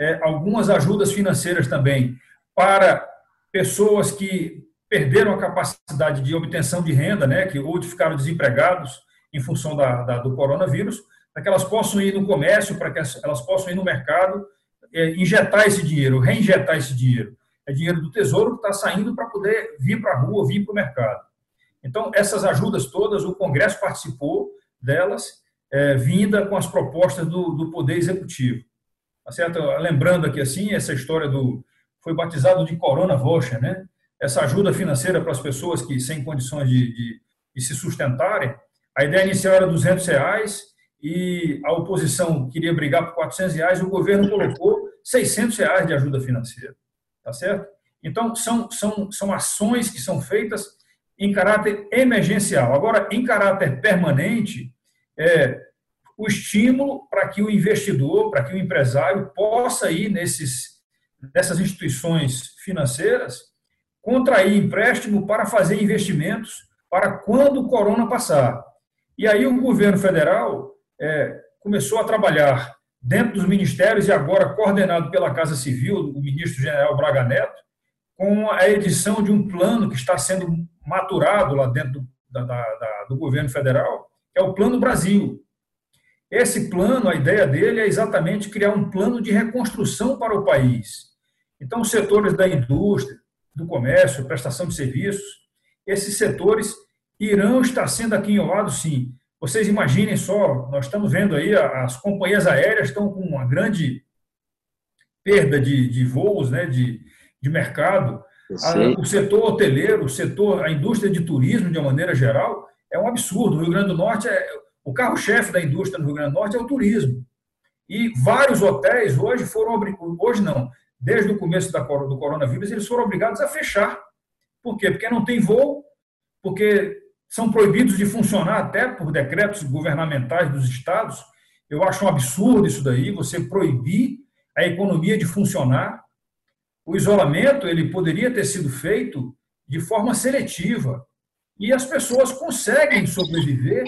Speaker 6: É, algumas ajudas financeiras também para pessoas que perderam a capacidade de obtenção de renda, né, que ou ficaram desempregados em função da, da, do coronavírus, para que elas possam ir no comércio, para que elas possam ir no mercado, é, injetar esse dinheiro, reinjetar esse dinheiro é dinheiro do Tesouro que está saindo para poder vir para a rua, vir para o mercado. Então, essas ajudas todas, o Congresso participou delas, é, vinda com as propostas do, do Poder Executivo. Tá certo? Lembrando aqui, assim, essa história do. Foi batizado de Corona Voucher, né? Essa ajuda financeira para as pessoas que sem condições de, de, de se sustentarem. A ideia inicial era 200 reais e a oposição queria brigar por 400 reais, o governo colocou 600 reais de ajuda financeira, tá certo? Então, são, são, são ações que são feitas em caráter emergencial. Agora, em caráter permanente, é, o estímulo para que o investidor, para que o empresário possa ir nesses, nessas instituições financeiras, contrair empréstimo para fazer investimentos para quando o corona passar. E aí o governo federal é, começou a trabalhar dentro dos ministérios e agora coordenado pela Casa Civil, o ministro general Braga Neto, com a edição de um plano que está sendo maturado lá dentro da, da, do governo federal, que é o Plano Brasil. Esse plano, a ideia dele é exatamente criar um plano de reconstrução para o país. Então, os setores da indústria, do comércio, prestação de serviços, esses setores irão estar sendo aquinhoados, sim. Vocês imaginem só, nós estamos vendo aí, as companhias aéreas estão com uma grande perda de, de voos, né, de, de mercado. A, o setor hoteleiro, o setor, a indústria de turismo, de uma maneira geral, é um absurdo. O Rio Grande do Norte, é, o carro-chefe da indústria no Rio Grande do Norte é o turismo. E vários hotéis hoje foram hoje não, desde o começo da, do coronavírus, eles foram obrigados a fechar. Por quê? Porque não tem voo, porque são proibidos de funcionar até por decretos governamentais dos estados. Eu acho um absurdo isso daí, você proibir a economia de funcionar. O isolamento ele poderia ter sido feito de forma seletiva e as pessoas conseguem sobreviver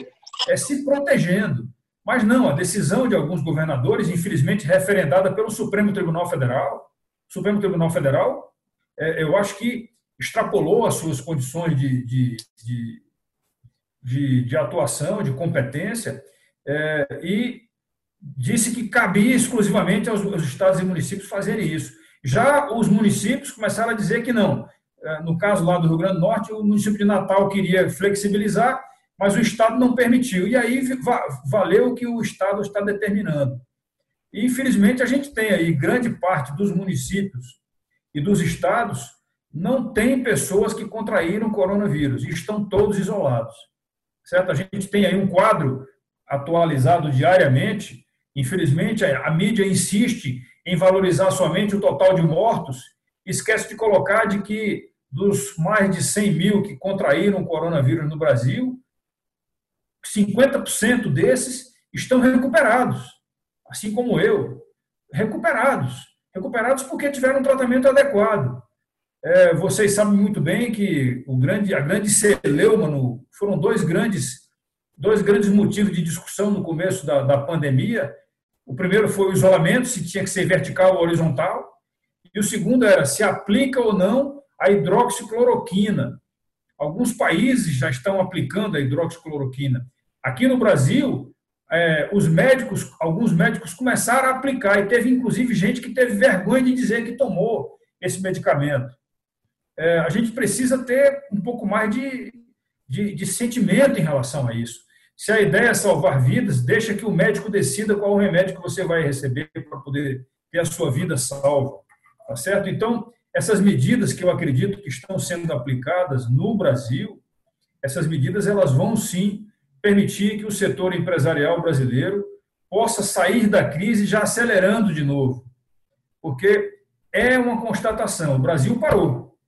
Speaker 6: é, se protegendo. Mas não, a decisão de alguns governadores, infelizmente referendada pelo Supremo Tribunal Federal, Supremo Tribunal Federal, é, eu acho que extrapolou as suas condições de, de, de, de, de atuação, de competência, é, e disse que cabia exclusivamente aos, aos estados e municípios fazerem isso. Já os municípios começaram a dizer que não. É, no caso lá do Rio Grande do Norte, o município de Natal queria flexibilizar, mas o Estado não permitiu. E aí valeu o que o Estado está determinando. E, infelizmente, a gente tem aí grande parte dos municípios e dos estados não tem pessoas que contraíram coronavírus e estão todos isolados. Certo? A gente tem aí um quadro atualizado diariamente. Infelizmente, a mídia insiste em valorizar somente o total de mortos, esquece de colocar de que dos mais de 100 mil que contraíram coronavírus no Brasil, 50% desses estão recuperados, assim como eu, recuperados. Recuperados porque tiveram um tratamento adequado. É, vocês sabem muito bem que o grande, a grande celeuma foram dois grandes, dois grandes motivos de discussão no começo da, da pandemia. O primeiro foi o isolamento, se tinha que ser vertical ou horizontal. E o segundo era se aplica ou não a hidroxicloroquina. Alguns países já estão aplicando a hidroxicloroquina. Aqui no Brasil, é, os médicos, alguns médicos começaram a aplicar e teve inclusive gente que teve vergonha de dizer que tomou esse medicamento. É, a gente precisa ter um pouco mais de, de, de, sentimento em relação a isso. Se a ideia é salvar vidas, deixa que o médico decida qual o remédio que você vai receber para poder ter a sua vida salva. Tá certo? Então, essas medidas que eu acredito que estão sendo aplicadas no Brasil, essas medidas elas vão sim permitir que o setor empresarial brasileiro possa sair da crise já acelerando de novo. Porque é uma constatação: o Brasil parou.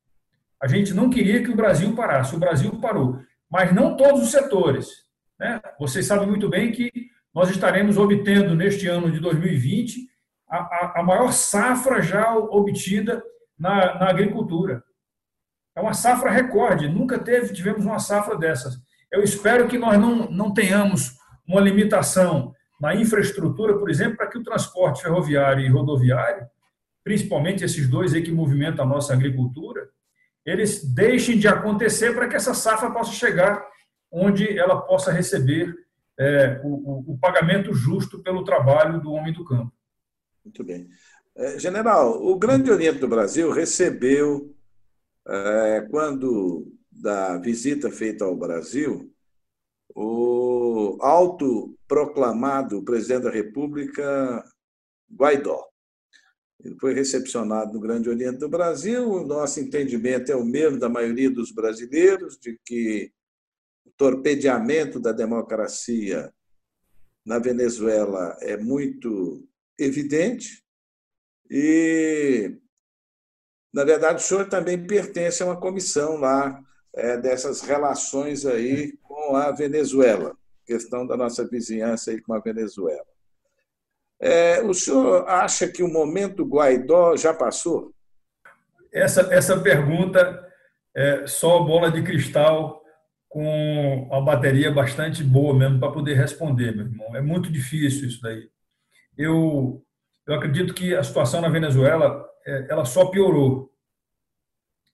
Speaker 6: A gente não queria que o Brasil parasse, o Brasil parou. Mas não todos os setores. Né? Vocês sabem muito bem que nós estaremos obtendo neste ano de 2020 a, a, a maior safra já obtida na, na agricultura. É uma safra recorde, nunca teve, tivemos uma safra dessas. Eu espero que nós não, não tenhamos uma limitação na infraestrutura, por exemplo, para que o transporte ferroviário e rodoviário, principalmente esses dois aí que movimentam a nossa agricultura, eles deixem de acontecer para que essa safra possa chegar onde ela possa receber é, o, o, pagamento justo pelo trabalho do homem do campo.
Speaker 3: Muito bem. É, general, o Grande Oriente do Brasil recebeu, é, quando da visita feita ao Brasil, o autoproclamado presidente da República, Guaidó. Ele foi recepcionado no Grande Oriente do Brasil. O nosso entendimento é o mesmo da maioria dos brasileiros, de que o torpedeamento da democracia na Venezuela é muito evidente. E, na verdade, o senhor também pertence a uma comissão lá é, dessas relações aí com a Venezuela, questão da nossa vizinhança aí com a Venezuela. É, o senhor acha que o momento Guaidó já passou?
Speaker 6: Essa, essa pergunta é só bola de cristal com uma bateria bastante boa mesmo para poder responder, meu irmão. É muito difícil isso daí. Eu, eu acredito que a situação na Venezuela é, ela só piorou.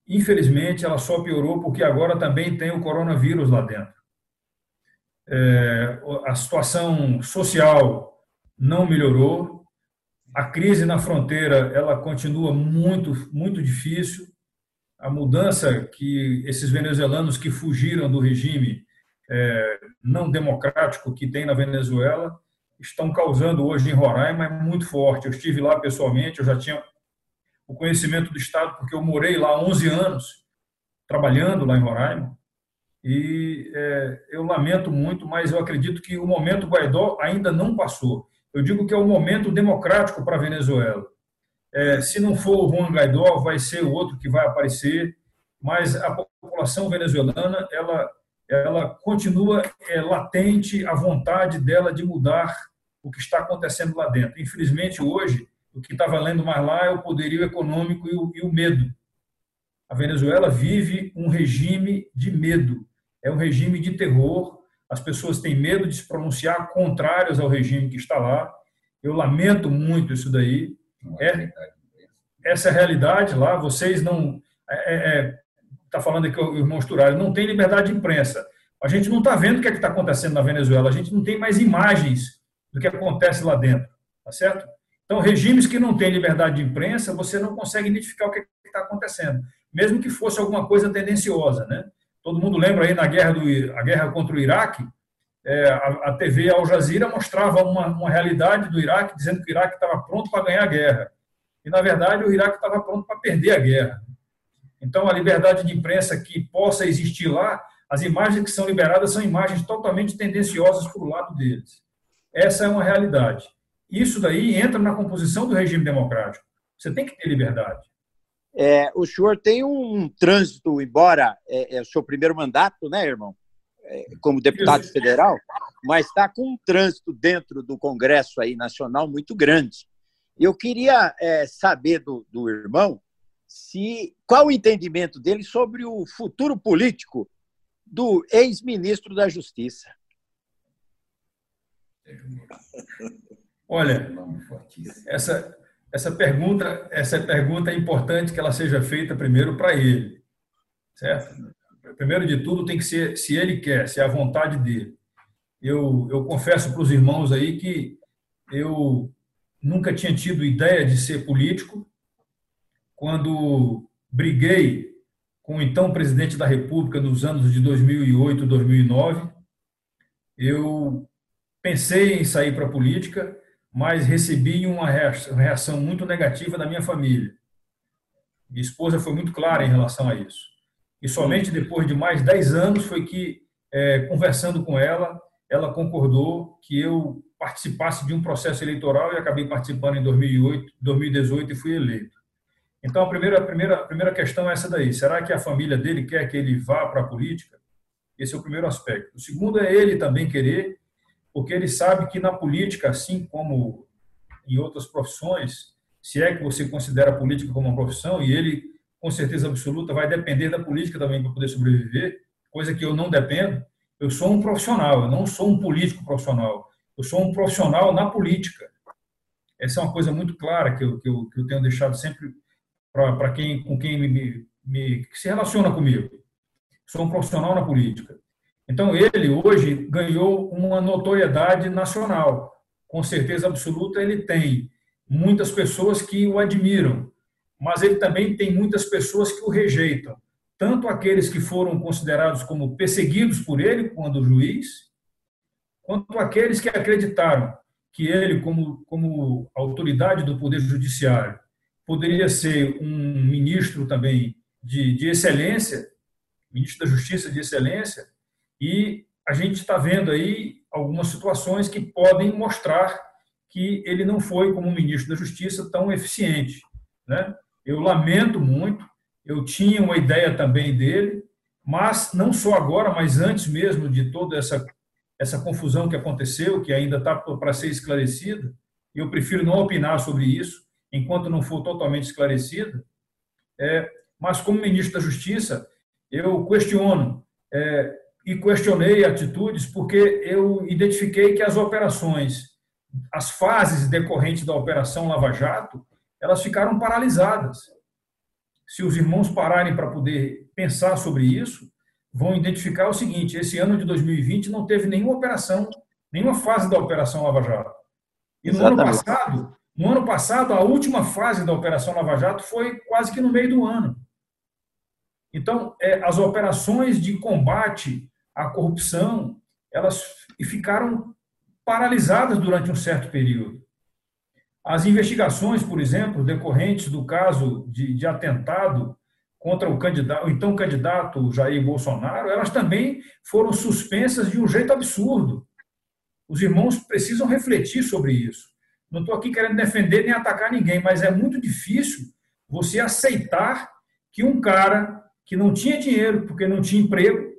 Speaker 6: Infelizmente, ela só piorou porque agora também tem o coronavírus lá dentro. É, a situação social não melhorou. A crise na fronteira ela continua muito muito difícil. A mudança que esses venezuelanos que fugiram do regime é, não democrático que tem na Venezuela estão causando hoje em Roraima é muito forte. Eu estive lá pessoalmente, eu já tinha o conhecimento do Estado porque eu morei lá 11 anos trabalhando lá em Roraima e é, eu lamento muito, mas eu acredito que o momento Guaidó ainda não passou. Eu digo que é o momento democrático para a Venezuela. É, se não for o Juan Guaidó, vai ser o outro que vai aparecer, mas a população venezuelana ela ela continua é, latente a vontade dela de mudar o que está acontecendo lá dentro. Infelizmente, hoje, o que está valendo mais lá é o poderio econômico e o, e o medo. A Venezuela vive um regime de medo, é um regime de terror, as pessoas têm medo de se pronunciar contrários ao regime que está lá. Eu lamento muito isso daí. É, essa é a realidade lá. Vocês não. Está é, é, tá falando aqui o irmão Sturari, não tem liberdade de imprensa. A gente não está vendo o que é está acontecendo na Venezuela. A gente não tem mais imagens do que acontece lá dentro. Tá certo? Então, regimes que não têm liberdade de imprensa, você não consegue identificar o que é está acontecendo, mesmo que fosse alguma coisa tendenciosa, né? Todo mundo lembra aí na guerra, do, a guerra contra o Iraque, é, a, a, TV Al Jazeera mostrava uma, uma realidade do Iraque, dizendo que o Iraque estava pronto para ganhar a guerra. E, na verdade, o Iraque estava pronto para perder a guerra. Então, a liberdade de imprensa que possa existir lá, as imagens que são liberadas são imagens totalmente tendenciosas para o lado deles. Essa é uma realidade. Isso daí entra na composição do regime democrático. Você tem que ter liberdade.
Speaker 7: É, o senhor tem um trânsito, embora é, é o seu primeiro mandato, né, irmão? É, como deputado federal, mas está com um trânsito dentro do Congresso aí nacional muito grande. Eu queria é, saber do, do irmão se qual o entendimento dele sobre o futuro político do ex-ministro da Justiça.
Speaker 6: Olha, essa, essa pergunta, essa pergunta é importante que ela seja feita primeiro para ele, certo? Primeiro de tudo tem que ser se ele quer, se é a vontade dele. Eu, eu confesso para os irmãos aí que eu nunca tinha tido ideia de ser político. Quando briguei com o então presidente da República nos anos de 2008, 2009, eu pensei em sair para a política mas recebi uma reação muito negativa da minha família. Minha esposa foi muito clara em relação a isso. E somente depois de mais 10 anos foi que, é, conversando com ela, ela concordou que eu participasse de um processo eleitoral e acabei participando em 2008, 2018 e fui eleito. Então, a primeira, a primeira, a primeira questão é essa daí. Será que a família dele quer que ele vá para a política? Esse é o primeiro aspecto. O segundo é ele também querer porque ele sabe que na política, assim como em outras profissões, se é que você considera a política como uma profissão, e ele, com certeza absoluta, vai depender da política também para poder sobreviver, coisa que eu não dependo. Eu sou um profissional, eu não sou um político profissional. Eu sou um profissional na política. Essa é uma coisa muito clara que eu, que eu, que eu tenho deixado sempre para quem, com quem me, me, que se relaciona comigo. Sou um profissional na política. Então, ele hoje ganhou uma notoriedade nacional. Com certeza absoluta, ele tem muitas pessoas que o admiram, mas ele também tem muitas pessoas que o rejeitam. Tanto aqueles que foram considerados como perseguidos por ele, quando juiz, quanto aqueles que acreditaram que ele, como, como autoridade do Poder Judiciário, poderia ser um ministro também de, de excelência, ministro da Justiça de excelência, e a gente está vendo aí algumas situações que podem mostrar que ele não foi, como ministro da Justiça, tão eficiente. Né? Eu lamento muito, eu tinha uma ideia também dele, mas não só agora, mas antes mesmo de toda essa, essa confusão que aconteceu, que ainda está para ser esclarecida, eu prefiro não opinar sobre isso, enquanto não for totalmente esclarecida. É, mas, como ministro da Justiça, eu questiono é, e questionei atitudes porque eu identifiquei que as operações, as fases decorrentes da Operação Lava Jato, elas ficaram paralisadas. Se os irmãos pararem para poder pensar sobre isso, vão identificar o seguinte: esse ano de 2020 não teve nenhuma operação, nenhuma fase da Operação Lava Jato. E no ano passado, no ano passado, a última fase da Operação Lava Jato foi quase que no meio do ano. Então, é, as operações de combate à corrupção, elas ficaram paralisadas durante um certo período. As investigações, por exemplo, decorrentes do caso de, de atentado contra o candidato, o então candidato Jair Bolsonaro, elas também foram suspensas de um jeito absurdo. Os irmãos precisam refletir sobre isso. Não estou aqui querendo defender nem atacar ninguém, mas é muito difícil você aceitar que um cara que não tinha dinheiro porque não tinha emprego,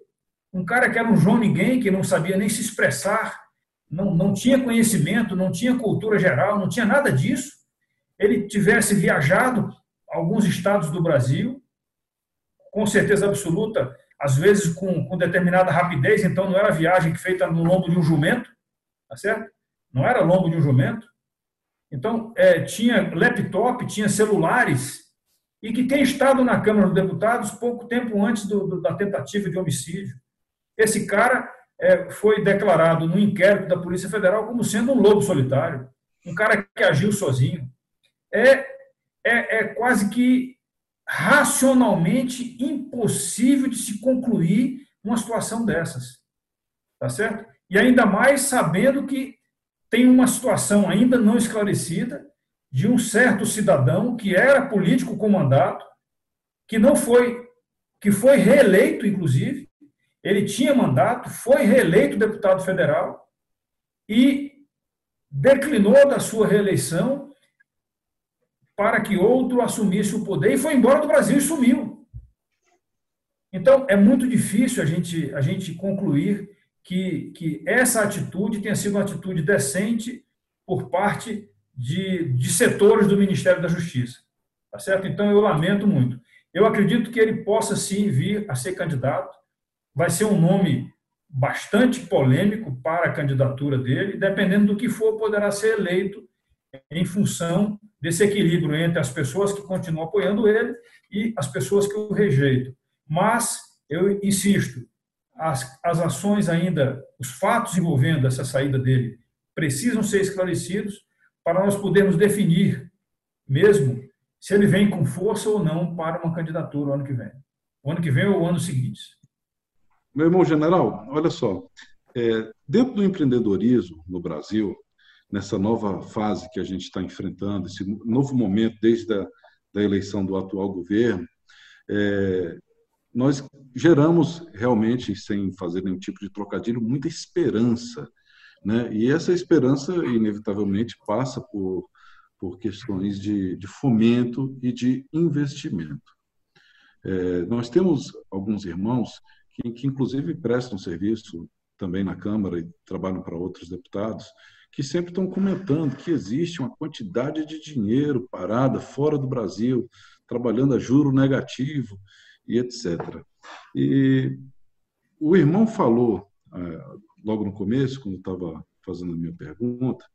Speaker 6: um cara que era um João Ninguém, que não sabia nem se expressar, não, não tinha conhecimento, não tinha cultura geral, não tinha nada disso, ele tivesse viajado alguns estados do Brasil, com certeza absoluta, às vezes com, com determinada rapidez, então não era viagem feita no lombo de um jumento, tá certo? Não era lombo de um jumento. Então, é, tinha laptop, tinha celulares, e que tem estado na Câmara dos Deputados pouco tempo antes do, do, da tentativa de homicídio. Esse cara é, foi declarado no inquérito da Polícia Federal como sendo um lobo solitário, um cara que agiu sozinho. É, é, é quase que racionalmente impossível de se concluir uma situação dessas. Tá certo? E ainda mais sabendo que tem uma situação ainda não esclarecida de um certo cidadão que era político com mandato, que não foi, que foi reeleito, inclusive, ele tinha mandato, foi reeleito deputado federal e declinou da sua reeleição para que outro assumisse o poder e foi embora do Brasil e sumiu. Então, é muito difícil a gente, a gente concluir que, que essa atitude tenha sido uma atitude decente por parte de, de setores do Ministério da Justiça. Tá certo? Então, eu lamento muito. Eu acredito que ele possa sim vir a ser candidato vai ser um nome bastante polêmico para a candidatura dele, dependendo do que for, poderá ser eleito em função desse equilíbrio entre as pessoas que continuam apoiando ele e as pessoas que o rejeitam. Mas, eu insisto, as, as ações ainda, os fatos envolvendo essa saída dele precisam ser esclarecidos para nós podermos definir mesmo se ele vem com força ou não para uma candidatura o ano que vem. O ano que vem ou o ano seguinte.
Speaker 4: Meu irmão general, olha só, é, dentro do empreendedorismo no Brasil, nessa nova fase que a gente está enfrentando, esse novo momento desde a da eleição do atual governo, é, nós geramos realmente, sem fazer nenhum tipo de trocadilho, muita esperança. Né? E essa esperança, inevitavelmente, passa por, por questões de, de fomento e de investimento. É, nós temos alguns irmãos que, que inclusive prestam serviço também na Câmara e trabalham para outros deputados, que sempre estão comentando que existe uma quantidade de dinheiro parada fora do Brasil, trabalhando a juro negativo e etc. E o irmão falou, é, logo no começo, quando estava fazendo a minha pergunta,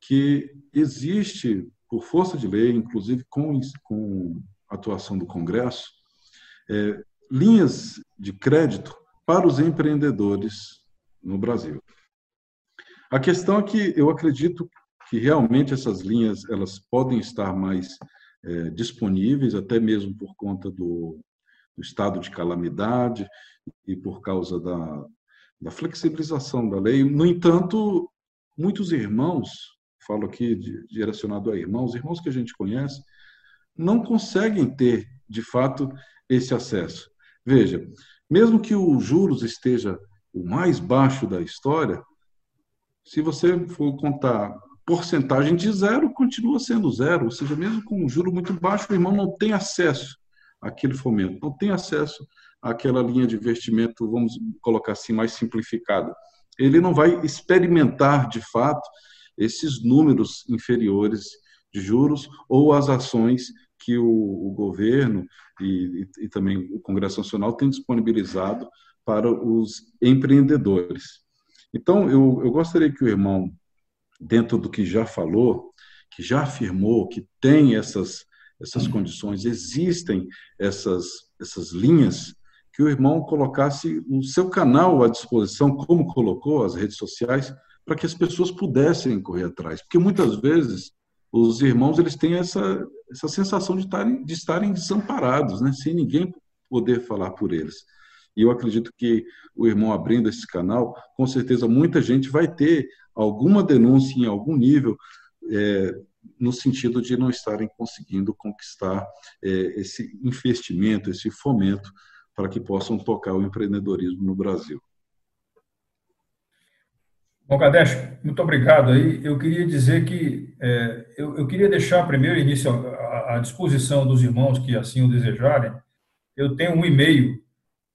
Speaker 4: que existe, por força de lei, inclusive com, com atuação do Congresso, é, linhas de crédito para os empreendedores no Brasil. A questão é que eu acredito que realmente essas linhas elas podem estar mais é, disponíveis, até mesmo por conta do, do, estado de calamidade e por causa da, da flexibilização da lei. No entanto, muitos irmãos, falo aqui de, direcionado a irmãos, irmãos que a gente conhece, não conseguem ter, de fato, esse acesso. Veja, mesmo que o juros esteja o mais baixo da história, se você for contar porcentagem de zero, continua sendo zero. Ou seja, mesmo com um juro muito baixo, o irmão não tem acesso àquele fomento, não tem acesso àquela linha de investimento, vamos colocar assim, mais simplificada. Ele não vai experimentar, de fato, esses números inferiores de juros ou as ações que o, o governo e, e, também o Congresso Nacional tem disponibilizado para os empreendedores. Então, eu, eu gostaria que o irmão, dentro do que já falou, que já afirmou que tem essas, essas condições, existem essas, essas linhas, que o irmão colocasse o seu canal à disposição, como colocou as redes sociais, para que as pessoas pudessem correr atrás. Porque muitas vezes os irmãos eles têm essa, essa sensação de estarem, de estarem desamparados, né? sem ninguém poder falar por eles. E eu acredito que o irmão abrindo esse canal, com certeza muita gente vai ter alguma denúncia em algum nível, é, no sentido de não estarem conseguindo conquistar é, esse investimento, esse fomento, para que possam tocar o empreendedorismo no Brasil.
Speaker 6: Bom, Kadesh, muito obrigado aí. Eu queria dizer que é, eu, eu, queria deixar primeiro início à, disposição dos irmãos que assim o desejarem. Eu tenho um e-mail.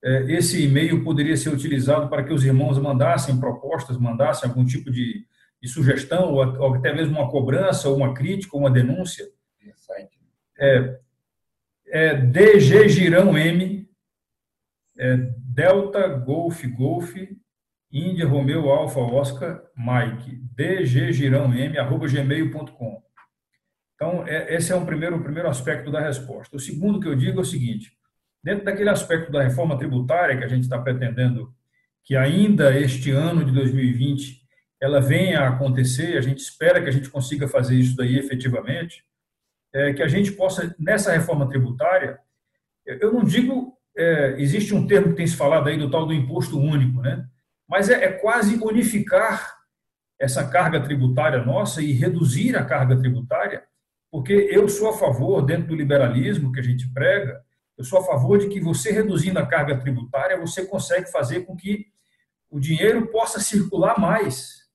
Speaker 6: É, esse e-mail poderia ser utilizado para que os irmãos mandassem propostas, mandassem algum tipo de, de sugestão, ou, ou, até mesmo uma cobrança, ou uma crítica, ou uma denúncia. É, é DG Girão M, é, Delta Golf Golf Índia, Romeu, Alfa, Oscar, Mike, dggirãom, Então, é, esse é um primeiro, o primeiro aspecto da resposta. O segundo que eu digo é o seguinte, dentro daquele aspecto da reforma tributária que a gente está pretendendo que ainda este ano de 2020 ela venha a acontecer, a gente espera que a gente consiga fazer isso daí efetivamente, é, que a gente possa, nessa reforma tributária, eu não digo, é, existe um termo que tem se falado aí do tal do imposto único, né? Mas é, é quase unificar essa carga tributária nossa e reduzir a carga tributária, porque eu sou a favor, dentro do liberalismo que a gente prega, eu sou a favor de que você reduzindo a carga tributária, você consegue fazer com que o dinheiro possa circular mais.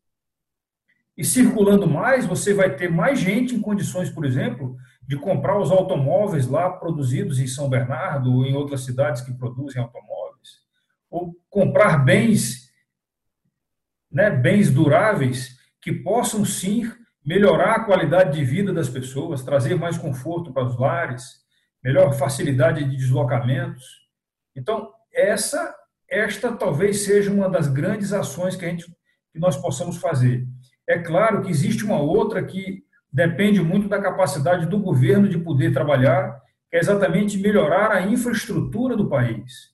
Speaker 6: E circulando mais, você vai ter mais gente em condições, por exemplo, de comprar os automóveis lá produzidos em São Bernardo ou em outras cidades que produzem automóveis, ou comprar bens né, bens duráveis que possam sim melhorar a qualidade de vida das pessoas, trazer mais conforto para os lares, melhor facilidade de deslocamentos. Então, essa esta talvez seja uma das grandes ações que a gente que nós possamos fazer. É claro que existe uma outra que depende muito da capacidade do governo de poder trabalhar, que é exatamente melhorar a infraestrutura do país.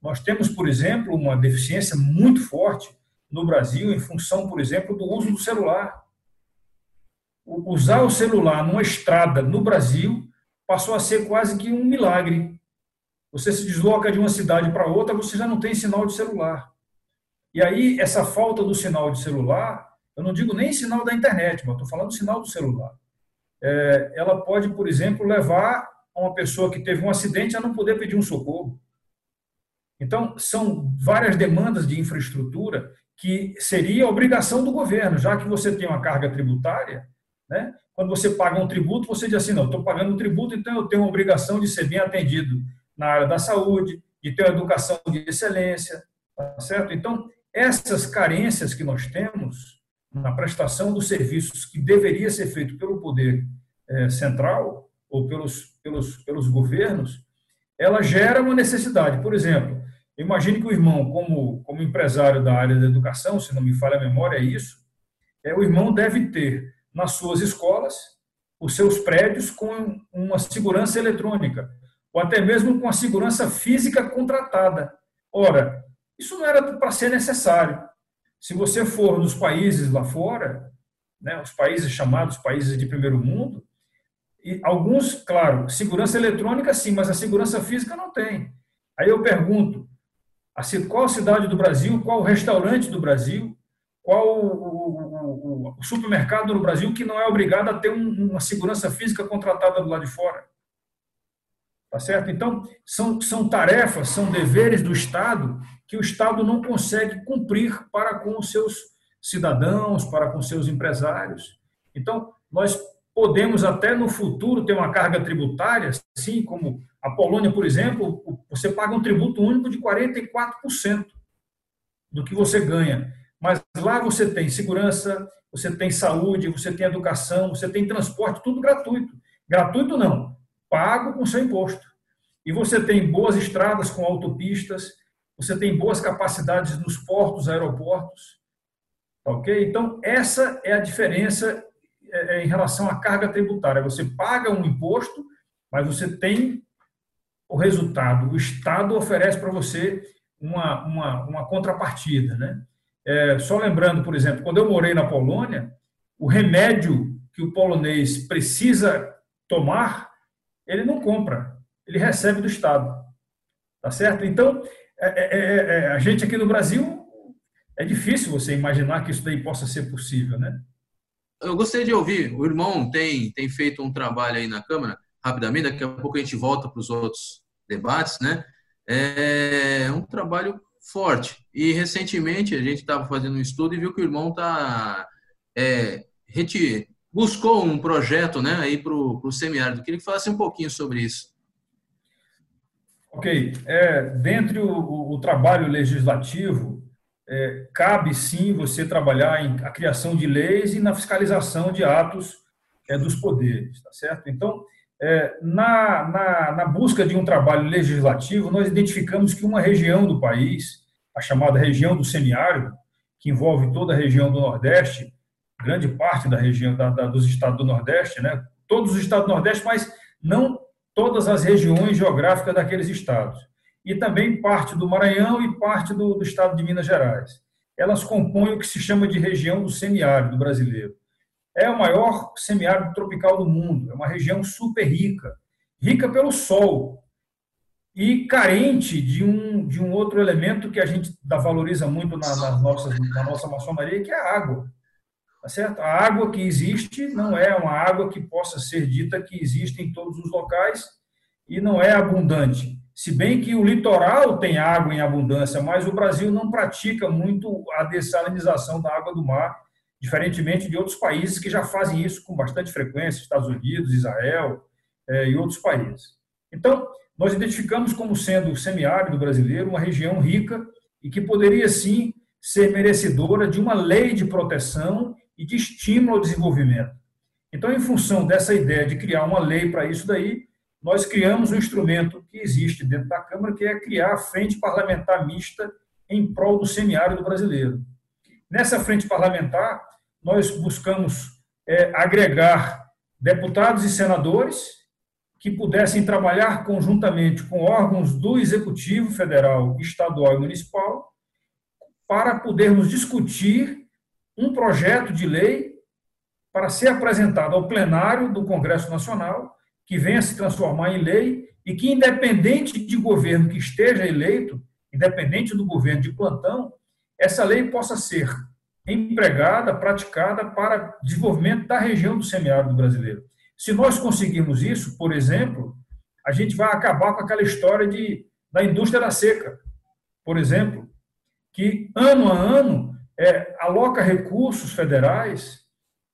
Speaker 6: Nós temos, por exemplo, uma deficiência muito forte no Brasil em função, por exemplo, do uso do celular. Usar o celular numa estrada no Brasil passou a ser quase que um milagre. Você se desloca de uma cidade para outra, você já não tem sinal de celular. E aí, essa falta do sinal de celular, eu não digo nem sinal da internet, mas estou falando sinal do celular. É, ela pode, por exemplo, levar uma pessoa que teve um acidente a não poder pedir um socorro. Então, são várias demandas de infraestrutura que seria obrigação do governo, já que você tem uma carga tributária, né? quando você paga um tributo, você diz assim, não, estou pagando um tributo, então eu tenho a obrigação de ser bem atendido na área da saúde, de ter uma educação de excelência, tá certo? Então, essas carências que nós temos na prestação dos serviços que deveria ser feito pelo poder é, central ou pelos, pelos, pelos governos, ela gera uma necessidade. Por exemplo, Imagine que o irmão, como, como empresário da área da educação, se não me falha a memória, é isso, é, o irmão deve ter nas suas escolas os seus prédios com uma segurança eletrônica, ou até mesmo com a segurança física contratada. Ora, isso não era para ser necessário. Se você for nos países lá fora, né, os países chamados países de primeiro mundo, e alguns, claro, segurança eletrônica sim, mas a segurança física não tem. Aí eu pergunto, qual cidade do Brasil, qual restaurante do Brasil, qual o, o, o, supermercado no Brasil que não é obrigado a ter um, uma segurança física contratada do lado de fora. Tá certo? Então, são, são tarefas, são deveres do Estado que o Estado não consegue cumprir para com os seus cidadãos, para com seus empresários. Então, nós podemos até no futuro ter uma carga tributária, assim como a Polônia, por exemplo, você paga um tributo único de 44% do que você ganha. Mas lá você tem segurança, você tem saúde, você tem educação, você tem transporte, tudo gratuito. Gratuito não, pago com seu imposto. E você tem boas estradas com autopistas, você tem boas capacidades nos portos, aeroportos. Ok? Então, essa é a diferença é, é, em relação à carga tributária. Você paga um imposto, mas você tem o resultado. O Estado oferece para você uma, uma, uma contrapartida. Né? É, só lembrando, por exemplo, quando eu morei na Polônia, o remédio que o polonês precisa tomar, ele não compra, ele recebe do Estado. Tá certo? Então, é, é, é, é, a gente aqui no Brasil, é difícil você imaginar que isso daí possa ser possível, né?
Speaker 2: Eu gostaria de ouvir, o irmão tem, tem feito um trabalho aí na Câmara, rapidamente, daqui a pouco a gente volta para os outros debates, né? É um trabalho forte. E recentemente a gente estava fazendo um estudo e viu que o irmão tá, é, buscou um projeto né, aí para o semiárido. Queria que falasse um pouquinho sobre isso.
Speaker 6: Ok. É, dentre o, o trabalho legislativo, é, cabe sim você trabalhar em a criação de leis e na fiscalização de atos é, dos poderes, tá certo? Então, é, na, na, na, busca de um trabalho legislativo, nós identificamos que uma região do país, a chamada região do semiárido, que envolve toda a região do Nordeste, grande parte da região da, da, dos estados do Nordeste, né? todos os estados do Nordeste, mas não todas as regiões geográficas daqueles estados. E também parte do Maranhão e parte do, do estado de Minas Gerais. Elas compõem o que se chama de região do semiárido brasileiro. É o maior semiárido tropical do mundo, é uma região super rica, rica pelo sol e carente de um, de um outro elemento que a gente valoriza muito na, na, nossa, na nossa maçonaria, que é a água. Tá certo? A água que existe não é uma água que possa ser dita que existe em todos os locais e não é abundante. Se bem que o litoral tem água em abundância, mas o Brasil não pratica muito a dessalinização da água do mar, diferentemente de outros países que já fazem isso com bastante frequência, Estados Unidos, Israel é, e outros países. Então, nós identificamos como sendo o semiárido brasileiro uma região rica e que poderia sim ser merecedora de uma lei de proteção e de estímulo ao desenvolvimento. Então, em função dessa ideia de criar uma lei para isso daí, nós criamos um instrumento que existe dentro da Câmara, que é criar a Frente Parlamentar Mista em prol do semiárido brasileiro. Nessa frente parlamentar, nós buscamos é, agregar deputados e senadores que pudessem trabalhar conjuntamente com órgãos do Executivo Federal, Estadual e Municipal, para podermos discutir um projeto de lei para ser apresentado ao plenário do Congresso Nacional, que venha se transformar em lei e que, independente de governo que esteja eleito, independente do governo de plantão, essa lei possa ser empregada, praticada para desenvolvimento da região do semiárido brasileiro. Se nós conseguirmos isso, por exemplo, a gente vai acabar com aquela história de, da indústria da seca, por exemplo, que ano a ano é, aloca recursos federais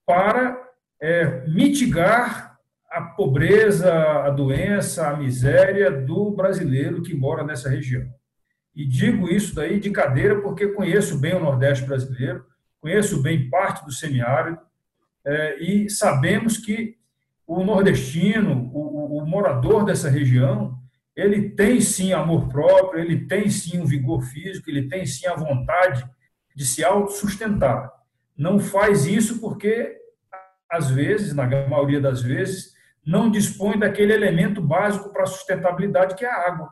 Speaker 6: para é, mitigar a pobreza, a doença, a miséria do brasileiro que mora nessa região. E digo isso daí de cadeira porque conheço bem o Nordeste brasileiro, conheço bem parte do semiárido, é, e sabemos que o nordestino, o, o, morador dessa região, ele tem sim amor próprio, ele tem sim um vigor físico, ele tem sim a vontade de se autossustentar. Não faz isso porque, às vezes, na maioria das vezes, não dispõe daquele elemento básico para a sustentabilidade, que é a água.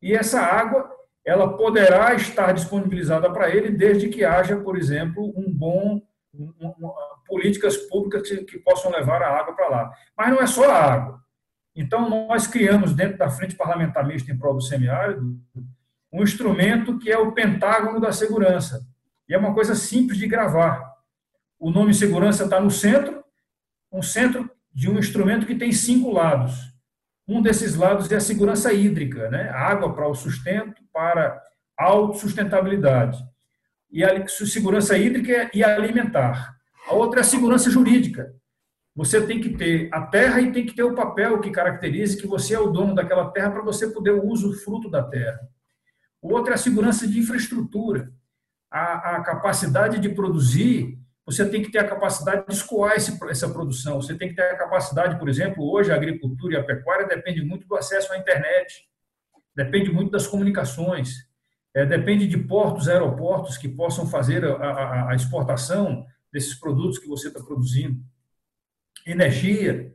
Speaker 6: E essa água, ela poderá estar disponibilizada para ele desde que haja, por exemplo, um bom um, um, políticas públicas que, que possam levar a água para lá. Mas não é só a água. Então, nós criamos, dentro da Frente Parlamentar Mista em Prol do Semiárido, um instrumento que é o pentágono da segurança. E é uma coisa simples de gravar. O nome segurança está no centro, um centro de um instrumento que tem cinco lados. Um desses lados é a segurança hídrica, né? Água para o sustento, para a autossustentabilidade. E a segurança hídrica e alimentar. A outra é a segurança jurídica. Você tem que ter a terra e tem que ter o papel que caracterize que você é o dono daquela terra para você poder o fruto da terra. O outro é a segurança de infraestrutura. A, a capacidade de produzir você tem que ter a capacidade de escoar esse, essa produção. Você tem que ter a capacidade, por exemplo, hoje a agricultura e a pecuária depende muito do acesso à internet, depende muito das comunicações, é, depende de portos, aeroportos que possam fazer a, a, a exportação desses produtos que você está produzindo. Energia.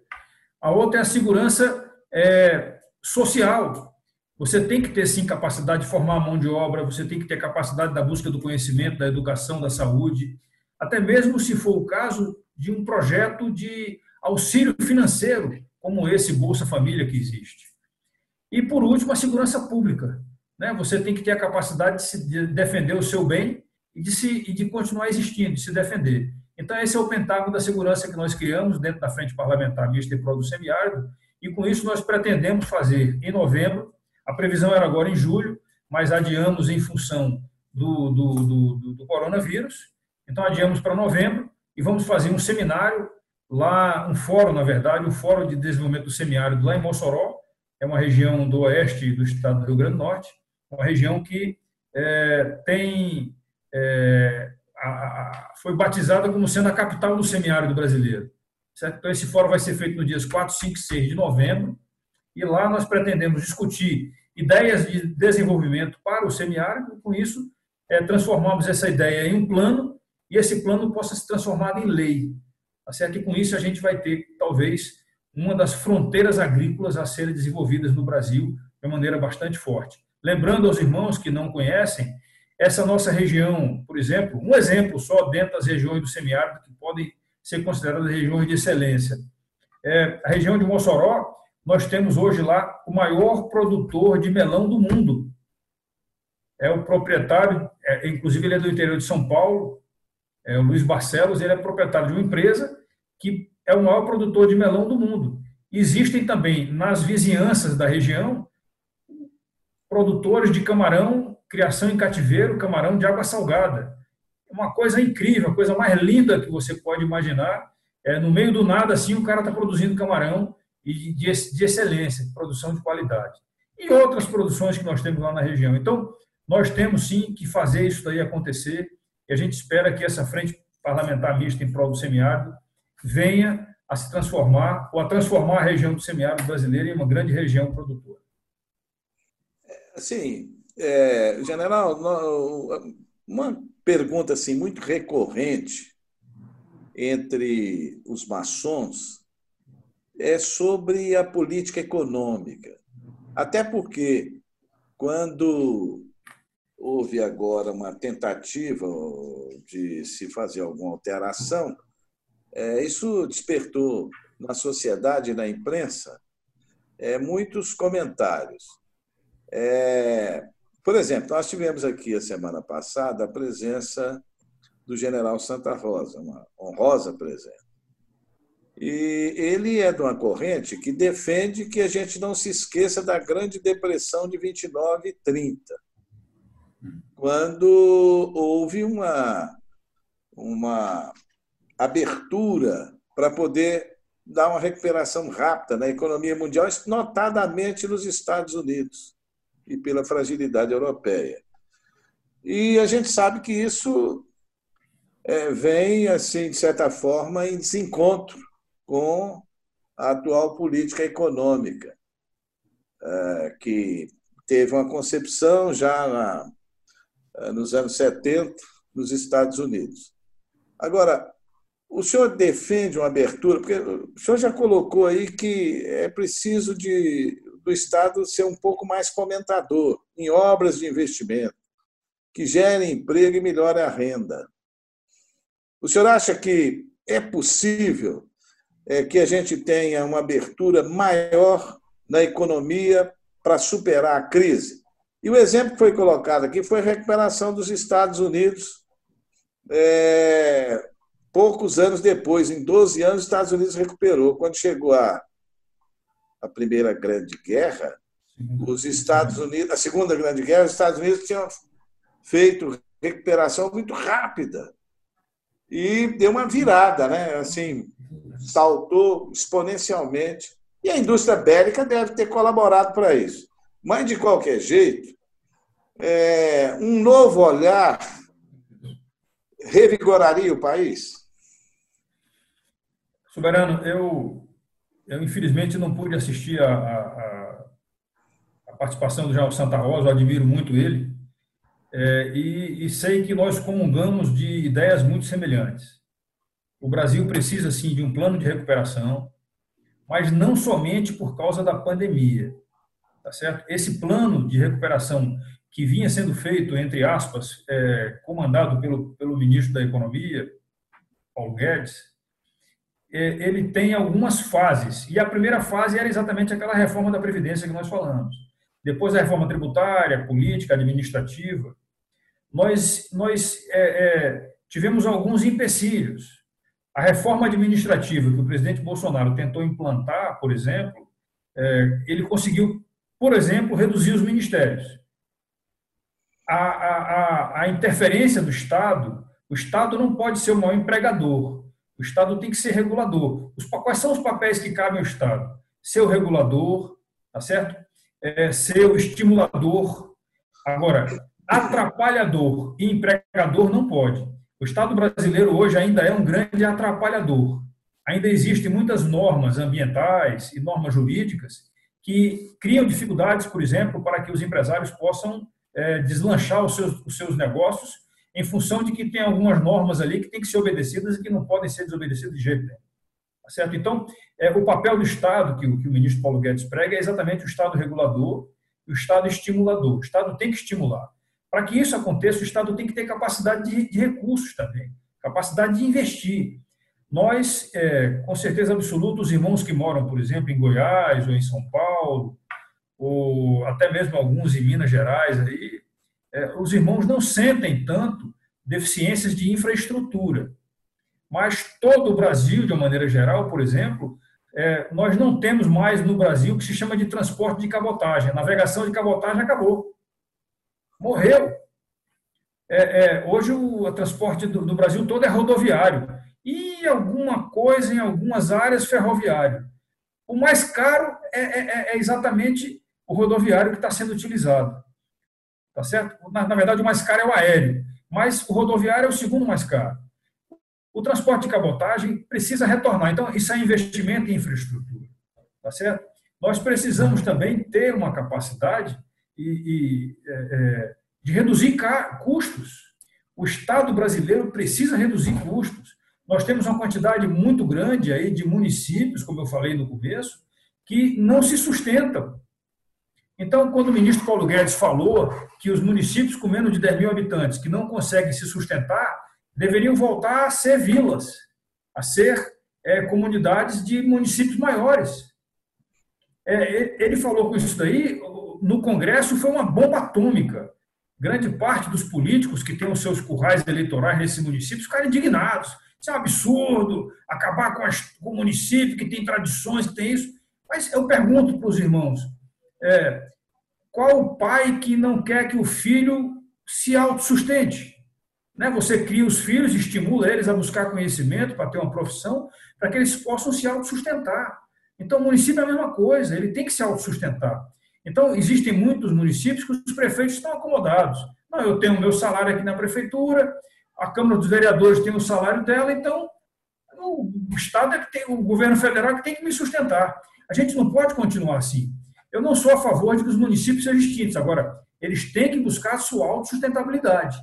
Speaker 6: A outra é a segurança é, social. Você tem que ter, sim, capacidade de formar a mão de obra, você tem que ter capacidade da busca do conhecimento, da educação, da saúde, até mesmo se for o caso de um projeto de auxílio financeiro, como esse Bolsa Família que existe. E, por último, a segurança pública. Né? Você tem que ter a capacidade de, se, de defender o seu bem e de, se, e de continuar existindo, de se defender. Então, esse é o pentágono da segurança que nós criamos dentro da Frente Parlamentar Mista e Pro do Semiárido, e com isso nós pretendemos fazer em novembro, a previsão era agora em julho, mas adiamos em função do, do, do, do coronavírus, então, adiamos para novembro e vamos fazer um seminário lá, um fórum, na verdade, um fórum de desenvolvimento do semiárido lá em Mossoró, é uma região do oeste do estado do Rio Grande do Norte, uma região que é, tem é, a, a, foi batizada como sendo a capital do semiárido brasileiro. Certo? Então, esse fórum vai ser feito no dias 4, 5 e 6 de novembro, e lá nós pretendemos discutir ideias de desenvolvimento para o semiárido, com isso é, transformamos essa ideia em um plano e esse plano possa se transformar em lei. Tá certo? E com isso a gente vai ter, talvez, uma das fronteiras agrícolas a serem desenvolvidas no Brasil de maneira bastante forte. Lembrando aos irmãos que não conhecem, essa nossa região, por exemplo, um exemplo só dentro das regiões do semiárido que podem ser consideradas regiões de excelência. É, a região de Mossoró, nós temos hoje lá o maior produtor de melão do mundo. É o proprietário, é, inclusive ele é do interior de São Paulo, é, o Luiz Barcelos ele é proprietário de uma empresa que é o maior produtor de melão do mundo. Existem também nas vizinhanças da região produtores de camarão, criação em cativeiro, camarão de água salgada. Uma coisa incrível, a coisa mais linda que você pode imaginar. É, no meio do nada, assim, o cara está produzindo camarão de, de, de excelência, produção de qualidade. E outras produções que nós temos lá na região. Então, nós temos sim que fazer isso daí acontecer e a gente espera que essa frente parlamentar mista em prol do semiárido venha a se transformar ou a transformar a região do semiárido brasileira em uma grande região produtora.
Speaker 3: Sim, é, general, uma pergunta assim muito recorrente entre os maçons é sobre a política econômica. Até porque, quando houve agora uma tentativa de se fazer alguma alteração, é, isso despertou na sociedade e na imprensa é, muitos comentários. É, por exemplo, nós tivemos aqui a semana passada a presença do general Santa Rosa, uma honrosa presença. E ele é de uma corrente que defende que a gente não se esqueça da Grande Depressão de 29 e 30 quando houve uma, uma abertura para poder dar uma recuperação rápida na economia mundial, notadamente nos Estados Unidos e pela fragilidade europeia. E a gente sabe que isso é, vem, assim, de certa forma, em desencontro com a atual política econômica, é, que teve uma concepção já nos anos 70 nos Estados Unidos. Agora, o senhor defende uma abertura, porque o senhor já colocou aí que é preciso de, do Estado ser um pouco mais comentador em obras de investimento, que gerem emprego e melhore a renda. O senhor acha que é possível é, que a gente tenha uma abertura maior na economia para superar a crise? E o exemplo que foi colocado aqui foi a recuperação dos Estados Unidos é, poucos anos depois, em 12 anos, os Estados Unidos recuperou. Quando chegou a, a Primeira Grande Guerra, os Estados Unidos, a Segunda Grande Guerra, os Estados Unidos tinham feito recuperação muito rápida e deu uma virada, né? Assim, saltou exponencialmente. E a indústria bélica deve ter colaborado para isso. Mas, de qualquer jeito, é, um novo olhar revigoraria o país?
Speaker 6: Soberano, eu, eu infelizmente não pude assistir a, a, a participação do General Santa Rosa, admiro muito ele, é, e, e, sei que nós comungamos de ideias muito semelhantes. O Brasil precisa, sim, de um plano de recuperação, mas não somente por causa da pandemia, tá certo? Esse plano de recuperação que vinha sendo feito, entre aspas, é, comandado pelo, pelo ministro da Economia, Paulo Guedes, é, ele tem algumas fases. E a primeira fase era exatamente aquela reforma da Previdência que nós falamos. Depois a reforma tributária, política, administrativa. Nós, nós é, é, tivemos alguns empecilhos. A reforma administrativa que o presidente Bolsonaro tentou implantar, por exemplo, é, ele conseguiu, por exemplo, reduzir os ministérios a, a, a interferência do Estado, o Estado não pode ser o maior empregador, o Estado tem que ser regulador. Os, quais são os papéis que cabem ao Estado? Ser o regulador, tá certo? É, ser o estimulador. Agora, atrapalhador e empregador não pode. O Estado brasileiro hoje ainda é um grande atrapalhador. Ainda existem muitas normas ambientais e normas jurídicas que criam dificuldades, por exemplo, para que os empresários possam é, deslanchar os seus, os seus negócios em função de que tem algumas normas ali que têm que ser obedecidas e que não podem ser desobedecidas de jeito nenhum. Tá certo? Então, é, o papel do Estado, que, que o ministro Paulo Guedes prega, é exatamente o Estado regulador e o Estado estimulador. O Estado tem que estimular. Para que isso aconteça, o Estado tem que ter capacidade de, de recursos também, capacidade de investir. Nós, é, com certeza absoluta, os irmãos que moram, por exemplo, em Goiás ou em São Paulo, ou até mesmo alguns em Minas Gerais, aí, é, os irmãos não sentem tanto deficiências de infraestrutura. Mas todo o Brasil, de uma maneira geral, por exemplo, é, nós não temos mais no Brasil o que se chama de transporte de cabotagem. A navegação de cabotagem acabou. Morreu. É, é, hoje o transporte do, do, Brasil todo é rodoviário. Alguma coisa em algumas áreas ferroviário. O mais caro é, é, é exatamente o rodoviário que está sendo utilizado. Tá certo? Na, na, verdade, o mais caro é o aéreo, mas o rodoviário é o segundo mais caro. O transporte de cabotagem precisa retornar. Então, isso é investimento em infraestrutura. Tá certo? Nós precisamos também ter uma capacidade e, e é, é de reduzir custos. O Estado brasileiro precisa reduzir custos. Nós temos uma quantidade muito grande aí de municípios, como eu falei no começo, que não se sustentam. Então, quando o ministro Paulo Guedes falou que os municípios com menos de 10 mil habitantes que não conseguem se sustentar deveriam voltar a ser vilas, a ser é, comunidades de municípios maiores. É, ele falou com isso daí, no Congresso foi uma bomba atômica. Grande parte dos políticos que têm os seus currais eleitorais nesses municípios ficaram indignados. Isso é um absurdo, acabar com, as, com o município que tem tradições, que tem isso. Mas eu pergunto para os irmãos, é, qual o pai que não quer que o filho se autossustente? Né? Você cria os filhos, estimula eles a buscar conhecimento para ter uma profissão, para que eles possam se autossustentar. Então, o município é a mesma coisa, ele tem que se autossustentar. Então, existem muitos municípios que os prefeitos estão acomodados. Não, eu tenho meu salário aqui na prefeitura, a Câmara dos Vereadores tem o salário dela, então o Estado é que tem, o governo federal é que tem que me sustentar. A gente não pode continuar assim. Eu não sou a favor de que os municípios sejam extintos. Agora, eles têm que buscar a sua autossustentabilidade.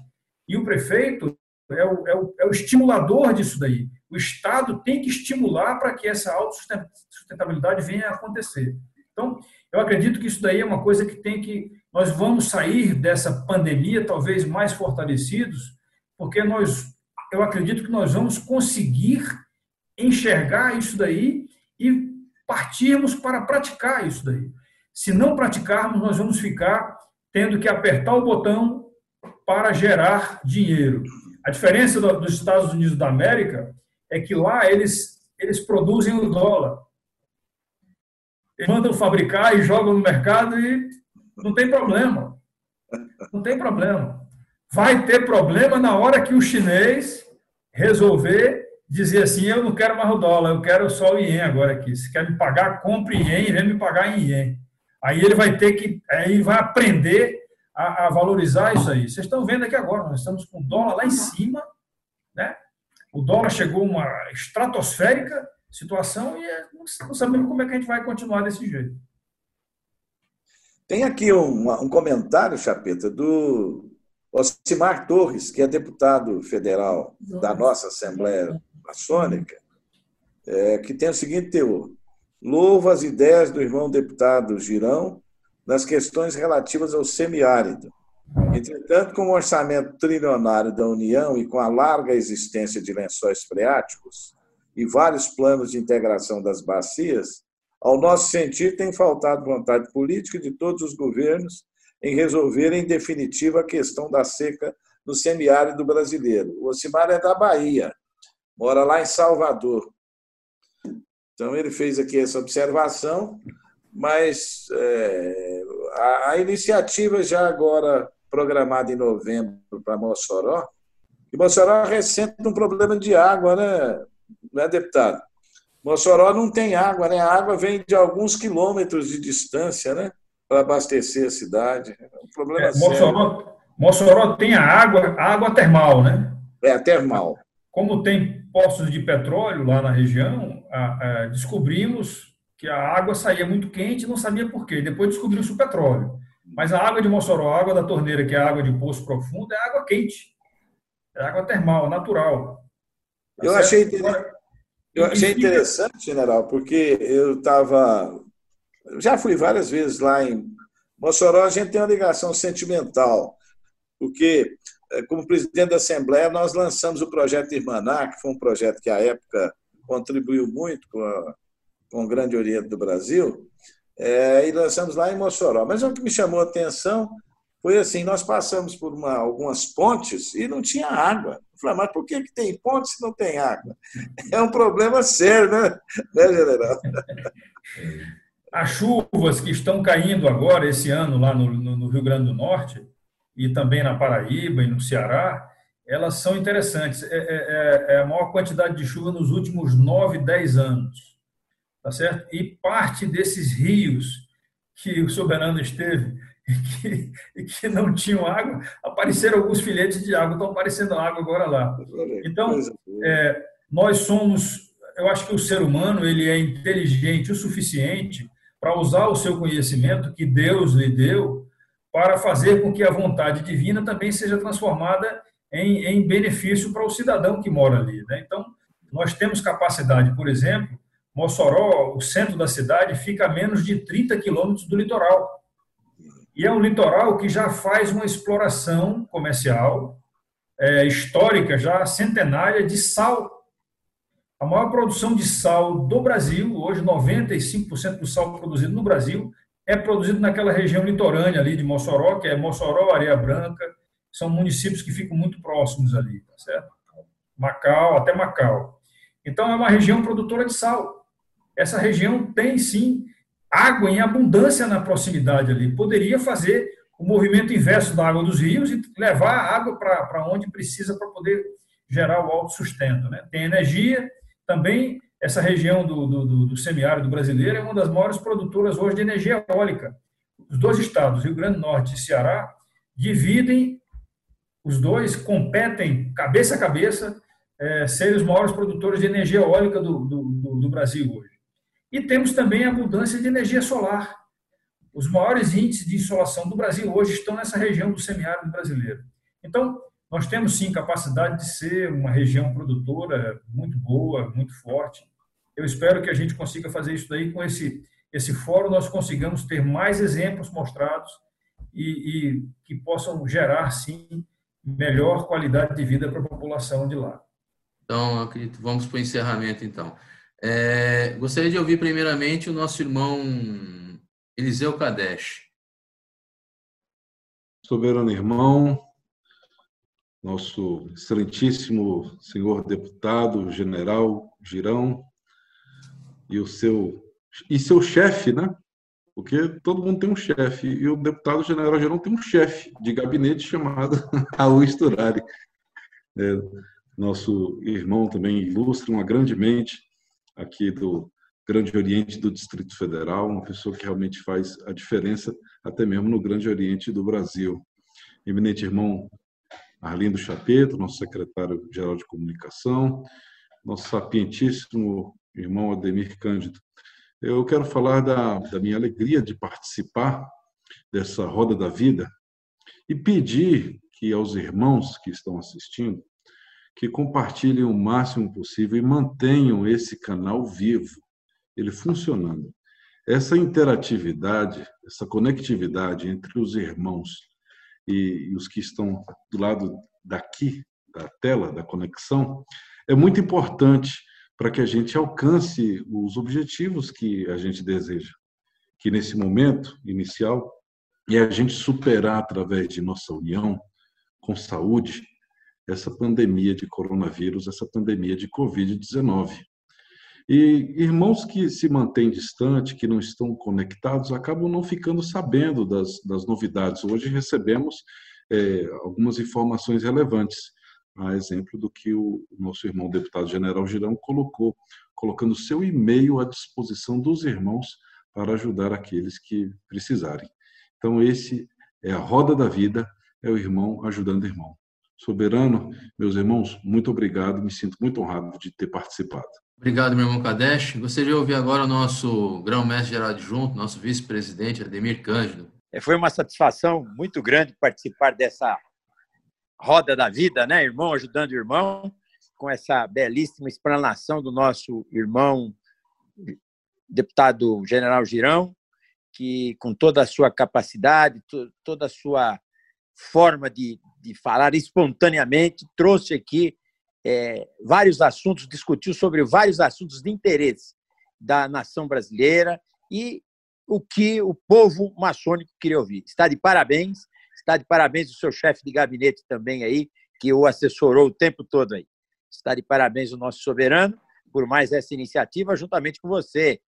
Speaker 6: E o prefeito é o, é, o, é o estimulador disso daí. O Estado tem que estimular para que essa autossustentabilidade venha a acontecer. Então, eu acredito que isso daí é uma coisa que tem que. Nós vamos sair dessa pandemia talvez mais fortalecidos, porque nós, eu acredito que nós vamos conseguir enxergar isso daí e partirmos para praticar isso daí. Se não praticarmos, nós vamos ficar tendo que apertar o botão para gerar dinheiro. A diferença dos Estados Unidos da América é que lá eles, eles produzem o dólar. eles mandam fabricar e jogam no mercado e não tem problema. Não tem problema. Vai ter problema na hora que o chinês resolver dizer assim, eu não quero mais o dólar, eu quero só o ien agora aqui. Se quer me pagar, compre ien e vem me pagar em ien. Aí ele vai ter que, aí vai aprender a, a, valorizar isso aí. Vocês estão vendo aqui agora, nós estamos com o dólar lá em cima, né? O dólar chegou a uma estratosférica situação e é, não sabemos como é que a gente vai continuar desse jeito.
Speaker 3: Tem aqui um, um comentário, Chapeta, do Osimar Torres, que é deputado federal da nossa Assembleia Maçônica, é, que tem o seguinte teor. Louvo as ideias do irmão deputado Girão nas questões relativas ao semiárido. Entretanto, com o orçamento trilionário da União e com a larga existência de lençóis freáticos e vários planos de integração das bacias, ao nosso sentir, tem faltado vontade política de todos os governos em resolver em definitiva a questão da seca no semiárido brasileiro. O Osimar é da Bahia, mora lá em Salvador. Então, ele fez aqui essa observação, mas é, a, a, iniciativa já agora programada em novembro para Mossoró, e Mossoró recente um problema de água, né, né, deputado? Mossoró não tem água, né? A água vem de alguns quilômetros de distância, né? Para abastecer a cidade. É um problema é,
Speaker 6: Mossoró, Mossoró tem a água, a água termal, né?
Speaker 3: É, a termal.
Speaker 6: Como tem poços de petróleo lá na região, a, a, descobrimos que a água saía muito quente e não sabia por quê. Depois descobriu-se o petróleo. Mas a água de Mossoró, a água da torneira, que é a água de poço profundo, é água quente. É água termal, natural.
Speaker 3: Tá eu achei. Eu achei interessante, general, porque eu estava. Já fui várias vezes lá em Mossoró, a gente tem uma ligação sentimental, porque, eh, como presidente da Assembleia, nós lançamos o projeto Irmaná, que foi um projeto que, à época, contribuiu muito com, a, com o Grande Oriente do Brasil, é, e lançamos lá em Mossoró. Mas o que me chamou a atenção foi assim: nós passamos por uma, algumas pontes e não tinha água. Falei, mas por que, que tem ponte se não tem água? É um problema sério, né, né general?
Speaker 6: As chuvas que estão caindo agora, esse ano, lá no, no, Rio Grande do Norte, e também na Paraíba e no Ceará, elas são interessantes. É, é, é, é a maior quantidade de chuva nos últimos 9, 10 anos. Tá certo? E parte desses rios que o soberano esteve e que, que não tinham água, apareceram alguns filetes de água, estão aparecendo água agora lá. Então, é, nós somos, eu acho que o ser humano ele é inteligente o suficiente para usar o seu conhecimento que Deus lhe deu para fazer com que a vontade divina também seja transformada em, em benefício para o cidadão que mora ali. Né? Então, nós temos capacidade, por exemplo, Mossoró, o centro da cidade, fica a menos de 30 quilômetros do litoral. E é um litoral que já faz uma exploração comercial é, histórica, já centenária, de sal. A maior produção de sal do Brasil, hoje 95% do sal produzido no Brasil, é produzido naquela região litorânea ali de Mossoró, que é Mossoró, Areia Branca, são municípios que ficam muito próximos ali, tá certo? Macau, até Macau. Então, é uma região produtora de sal. Essa região tem, sim, água em abundância na proximidade ali. Poderia fazer o movimento inverso da água dos rios e levar a água para onde precisa para poder gerar o autossustento. Né? Tem energia, também essa região do, do, do semiárido brasileiro é uma das maiores produtoras hoje de energia eólica. Os dois estados, Rio Grande do Norte e Ceará, dividem, os dois competem cabeça a cabeça, é, serem os maiores produtores de energia eólica do, do, do Brasil hoje. E temos também a abundância de energia solar. Os maiores índices de insolação do Brasil hoje estão nessa região do semiárido brasileiro. Então, nós temos sim capacidade de ser uma região produtora muito boa, muito forte. Eu espero que a gente consiga fazer isso daí com esse esse fórum, nós consigamos ter mais exemplos mostrados e, e que possam gerar sim melhor qualidade de vida para a população de lá.
Speaker 2: Então, acredito, vamos para o encerramento então. É, gostaria de ouvir primeiramente o nosso irmão Eliseu Kadesh.
Speaker 4: Soberano irmão, nosso excelentíssimo senhor deputado, general Girão, e o seu e seu chefe, né? Porque todo mundo tem um chefe, e o deputado general geral tem um chefe de gabinete chamado Raul Sturari. É, nosso irmão também ilustre, uma grande mente aqui do Grande Oriente do Distrito Federal, uma pessoa que realmente faz a diferença até mesmo no Grande Oriente do Brasil. Eminente irmão Arlindo Chapeto, nosso secretário-geral de comunicação, nosso sapientíssimo irmão Ademir Cândido. Eu quero falar da, da minha alegria de participar dessa roda da vida e pedir que aos irmãos que estão assistindo que compartilhem o máximo possível e mantenham esse canal vivo, ele funcionando. Essa interatividade, essa conectividade entre os irmãos e, os que estão do lado daqui, da tela, da conexão, é muito importante para que a gente alcance os objetivos que a gente deseja. Que nesse momento inicial é a gente superar através de nossa união com saúde essa pandemia de coronavírus, essa pandemia de Covid-19. E irmãos que se mantêm distantes, que não estão conectados, acabam não ficando sabendo das, das novidades. Hoje recebemos é, algumas informações relevantes, a exemplo do que o nosso irmão deputado general Girão colocou, colocando seu e-mail à disposição dos irmãos para ajudar aqueles que precisarem. Então, esse é a roda da vida, é o irmão ajudando o irmão. Soberano, meus irmãos, muito obrigado, me sinto muito honrado de ter participado.
Speaker 2: Obrigado, meu irmão Kadesh. Gostaria de ouvir agora o nosso grão-mestre geral adjunto, nosso vice-presidente, Ademir Cândido.
Speaker 7: É, foi uma satisfação muito grande participar dessa roda da vida, né? Irmão ajudando irmão, com essa belíssima explanação do nosso irmão deputado general Girão, que com toda a sua capacidade, toda a sua forma de, de falar espontaneamente, trouxe aqui é, vários assuntos, discutiu sobre vários assuntos de interesse da nação brasileira e o que o povo maçônico queria ouvir. Está de parabéns, está de parabéns o seu chefe de gabinete também aí, que o assessorou o tempo todo aí. Está de parabéns o nosso soberano por mais essa iniciativa, juntamente com você,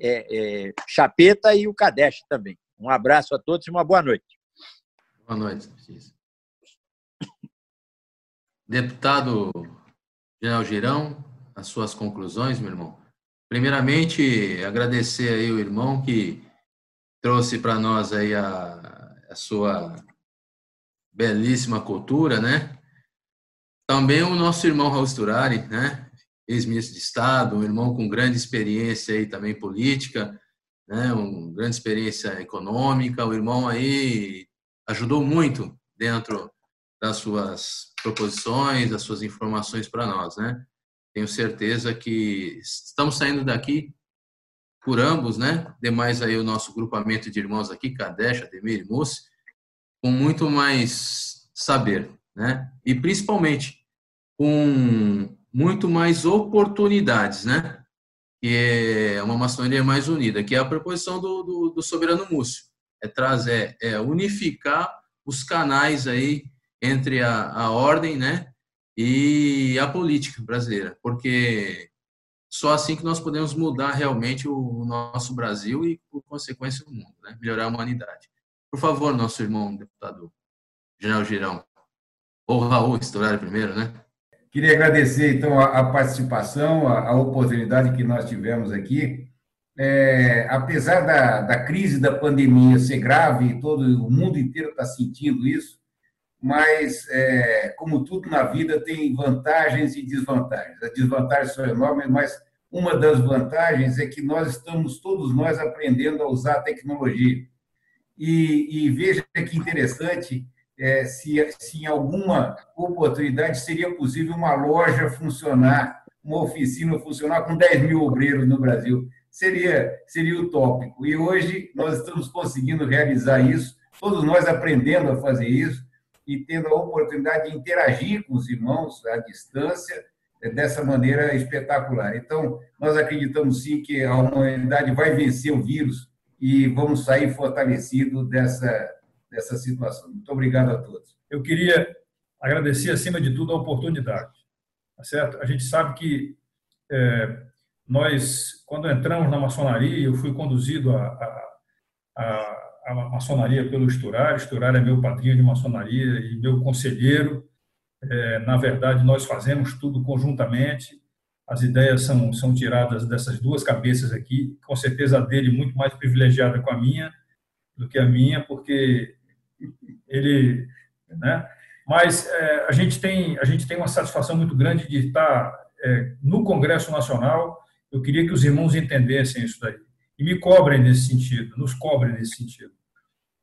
Speaker 7: é, é, Chapeta e o Kadesh também. Um abraço a todos e uma boa noite.
Speaker 2: Boa noite, Deputado General Girão, as suas conclusões, meu irmão. Primeiramente, agradecer aí o irmão que trouxe para nós aí a, a sua belíssima cultura, né? Também o nosso irmão Raul Sturari, né? Ex-ministro de Estado, um irmão com grande experiência aí também política, né? Um grande experiência econômica. O irmão aí ajudou muito dentro das suas proposições, das suas informações para nós, né? Tenho certeza que estamos saindo daqui por ambos, né? Demais aí o nosso grupamento de irmãos aqui, Kadesh, Ademir e com muito mais saber, né? E principalmente com muito mais oportunidades, né? Que é uma maçonaria mais unida, que é a proposição do, do, do soberano Múcio, é trazer, é unificar os canais aí entre a, a ordem, né? E a política brasileira, porque só assim que nós podemos mudar realmente o nosso Brasil e, por consequência, o mundo, né? melhorar a humanidade. Por favor, nosso irmão deputado General Girão, ou Raul Estourari primeiro, né?
Speaker 5: Queria agradecer, então, a, participação, a, a, oportunidade que nós tivemos aqui. É, apesar da, da crise da pandemia ser grave, todo o mundo inteiro está sentindo isso, mas, é, como tudo na vida, tem vantagens e desvantagens. As desvantagens são enormes, mas uma das vantagens é que nós estamos, todos nós, aprendendo a usar a tecnologia. E, e veja que interessante, é, se, se em alguma oportunidade seria possível uma loja funcionar, uma oficina funcionar com 10 mil obreiros no Brasil. Seria, seria utópico. E hoje nós estamos conseguindo realizar isso, todos nós aprendendo a fazer isso, e tendo a oportunidade de interagir com os irmãos à distância é, dessa maneira espetacular. Então, nós acreditamos sim que a humanidade vai vencer o vírus e vamos sair fortalecidos dessa, dessa situação. Muito obrigado a todos.
Speaker 6: Eu queria agradecer, acima de tudo, a oportunidade. Tá certo? A gente sabe que é, nós, quando entramos na maçonaria, eu fui conduzido a, a, a, a maçonaria pelo Esturar. Esturar é meu padrinho de maçonaria e meu conselheiro. É, na verdade, nós fazemos tudo conjuntamente. As ideias são, são tiradas dessas duas cabeças aqui. Com certeza a dele muito mais privilegiada com a minha do que a minha, porque ele, né? Mas é, a gente tem a gente tem uma satisfação muito grande de estar é, no Congresso Nacional. Eu queria que os irmãos entendessem isso daí e me cobrem nesse sentido, nos cobrem nesse sentido.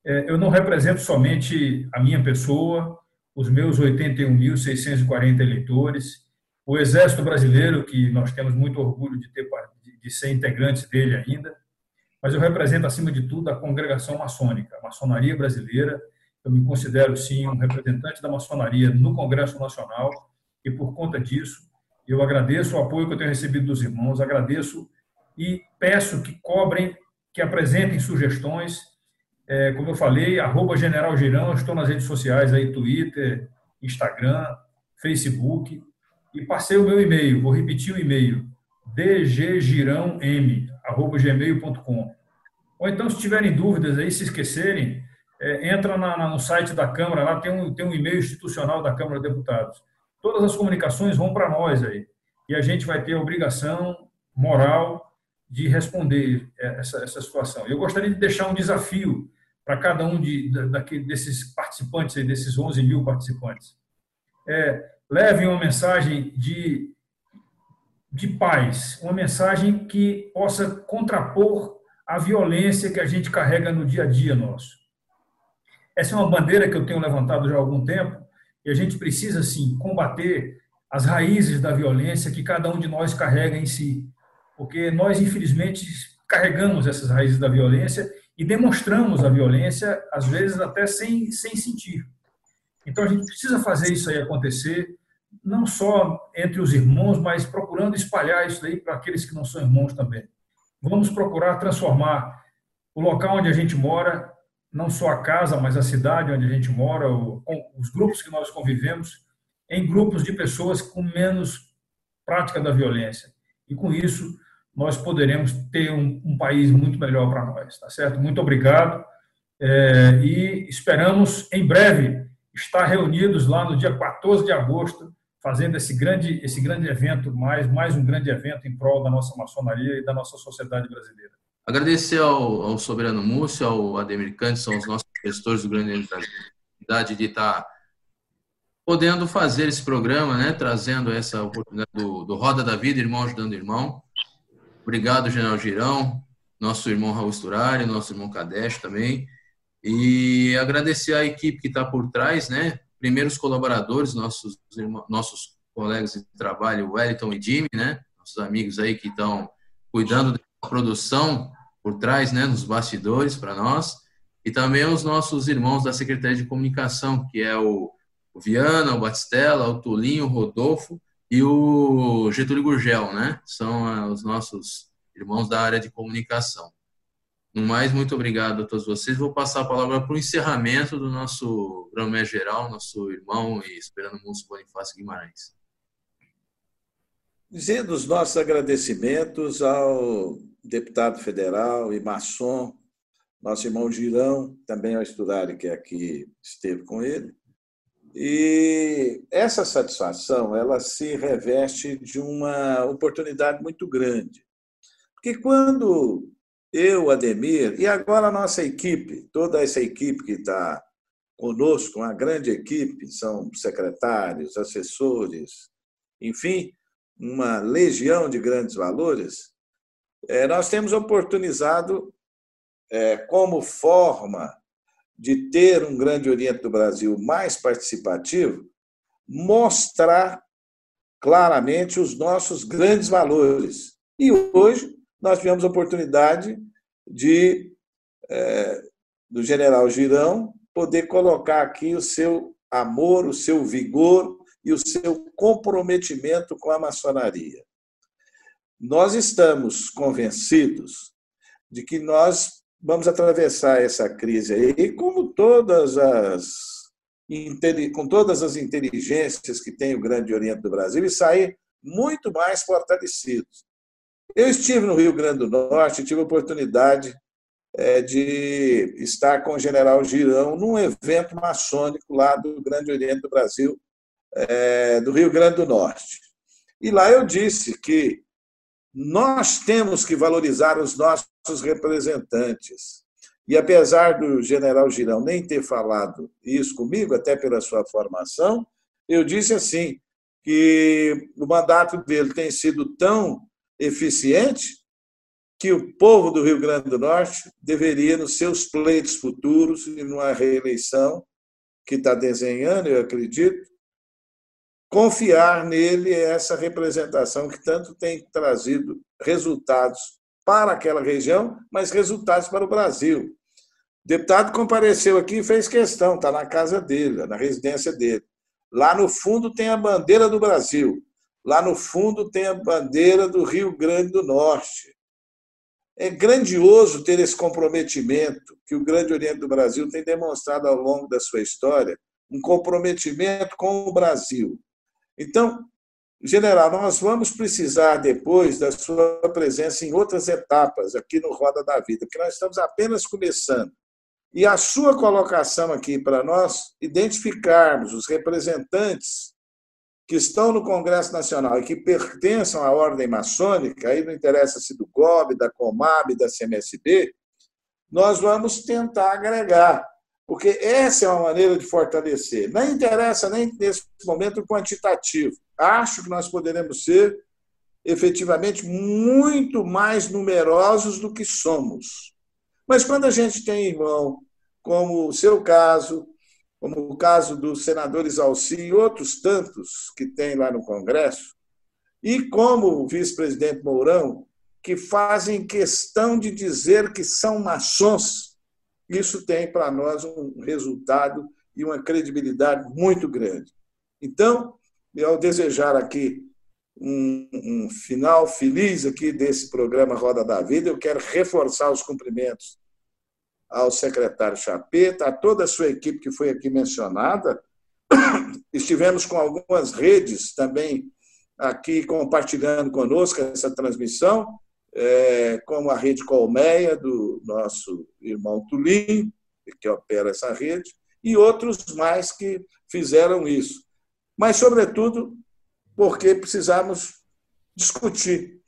Speaker 6: É, eu não represento somente a minha pessoa, os meus 81.640 eleitores, o Exército Brasileiro, que nós temos muito orgulho de, ter, de ser integrantes dele ainda, mas eu represento, acima de tudo, a congregação maçônica, a maçonaria brasileira. Eu me considero, sim, um representante da maçonaria no Congresso Nacional e, por conta disso, eu agradeço o apoio que eu tenho recebido dos irmãos, agradeço e peço que cobrem, que apresentem sugestões. É, como eu falei, arroba General Girão, estou nas redes sociais, aí, Twitter, Instagram, Facebook, e passei o meu e-mail, vou repetir o e-mail, dggirãom@gmail.com. Ou então, se tiverem dúvidas aí, se esquecerem, é, entra na, na, no site da Câmara, lá tem um, tem um e-mail institucional da Câmara de Deputados. Todas as comunicações vão para nós aí. E a gente vai ter a obrigação moral de responder essa, essa situação. Eu gostaria de deixar um desafio para cada um de, daqui, desses participantes, aí, desses 11 mil participantes. É, levem uma mensagem de de paz, uma mensagem que possa contrapor a violência que a gente carrega no dia a dia nosso. Essa é uma bandeira que eu tenho levantado já há algum tempo e a gente precisa, sim, combater as raízes da violência que cada um de nós carrega em si. Porque nós, infelizmente, carregamos essas raízes da violência e demonstramos a violência, às vezes até sem, sem sentir. Então a gente precisa fazer isso aí acontecer não só entre os irmãos, mas procurando espalhar isso aí para aqueles que não são irmãos também. Vamos procurar transformar o local onde a gente mora, não só a casa, mas a cidade onde a gente mora, os grupos que nós convivemos, em grupos de pessoas com menos prática da violência. E com isso, nós poderemos ter um, um país muito melhor para nós, tá certo? Muito obrigado. É, e esperamos em breve estar reunidos lá no dia 14 de agosto fazendo esse grande, esse grande evento, mais, mais um grande evento em prol da nossa maçonaria e da nossa sociedade brasileira.
Speaker 2: Agradecer ao, ao Soberano Múcio, ao Ademir Cante, são os nossos gestores do Grande Brasil, de estar podendo fazer esse programa, né, trazendo essa oportunidade do, do Roda da Vida, irmão ajudando irmão. Obrigado, General Girão, nosso irmão Raul Sturari, nosso irmão Kadesh também. E agradecer a equipe que está por trás, né? primeiros colaboradores, nossos, nossos colegas de trabalho, Wellington e Jimmy, né? Nossos amigos aí que estão cuidando da produção por trás, né? Nos bastidores para nós. E também os nossos irmãos da Secretaria de Comunicação, que é o, o Viana, o Batistella, o Tulinho, o Rodolfo e o Getúlio Gurgel, né? São ah, os nossos irmãos da área de comunicação. No mais, muito obrigado a todos vocês. Vou passar a palavra para o encerramento do nosso grão geral, nosso irmão e esperando Múcio Bonifácio Guimarães.
Speaker 3: Dizendo os nossos agradecimentos ao deputado federal e maçom, nosso irmão Girão, também ao Esturari, que aqui esteve com ele. E essa satisfação, ela se reveste de uma oportunidade muito grande. Porque quando eu, Ademir, e agora a nossa equipe, toda essa equipe que está conosco, uma grande equipe, são secretários, assessores, enfim, uma legião de grandes valores, é, nós temos oportunizado, é, como forma de ter um Grande Oriente do Brasil mais participativo, mostrar claramente os nossos grandes valores. E hoje nós tivemos a oportunidade de, é, do general Girão, poder colocar aqui o seu amor, o seu vigor e o seu comprometimento com a maçonaria. Nós estamos convencidos de que nós vamos atravessar essa crise aí, como todas as com todas as inteligências que tem o Grande Oriente do Brasil e sair muito mais fortalecidos. Eu estive no Rio Grande do Norte, tive a oportunidade é, de estar com o general Girão num evento maçônico lá do Grande Oriente do Brasil, é, do Rio Grande do Norte. E lá eu disse que nós temos que valorizar os nossos representantes. E apesar do general Girão nem ter falado isso comigo, até pela sua formação, eu disse assim que o mandato dele tem sido tão eficiente que o povo do Rio Grande do Norte deveria, nos seus pleitos futuros e numa reeleição que está desenhando, eu acredito, confiar nele essa representação que tanto tem trazido resultados para aquela região, mas resultados para o Brasil. O deputado compareceu aqui e fez questão, está na casa dele, na residência dele. Lá no fundo tem a bandeira do Brasil. Lá no fundo tem a bandeira do Rio Grande do Norte. É grandioso ter esse comprometimento que o Grande Oriente do Brasil tem demonstrado ao longo da sua história, um comprometimento com o Brasil. Então, general, nós vamos precisar depois da sua presença em outras etapas aqui no Roda da Vida, porque nós estamos apenas começando. E a sua colocação aqui para nós identificarmos os representantes que estão no Congresso Nacional e que pertençam à ordem maçônica, aí não interessa se do GOB, da Comab, da CMSB, nós vamos tentar agregar, porque essa é uma maneira de fortalecer. Não interessa nem nesse momento o quantitativo. Acho que nós poderemos ser efetivamente muito mais numerosos do que somos. Mas quando a gente tem irmão, como o seu caso, como o caso do senador Isalci e outros tantos que tem lá no Congresso, e como o vice-presidente Mourão, que fazem questão de dizer que são maçons, isso tem para nós um resultado e uma credibilidade muito grande. Então, eu desejar aqui um, um, final feliz aqui desse programa Roda da Vida, eu quero reforçar os cumprimentos ao secretário Chapeta, a toda a sua equipe que foi aqui mencionada. Estivemos com algumas redes também aqui compartilhando conosco essa transmissão, é, como a Rede Colmeia, do nosso irmão Tulim, que opera essa rede, e outros mais que fizeram isso. Mas, sobretudo, porque precisamos discutir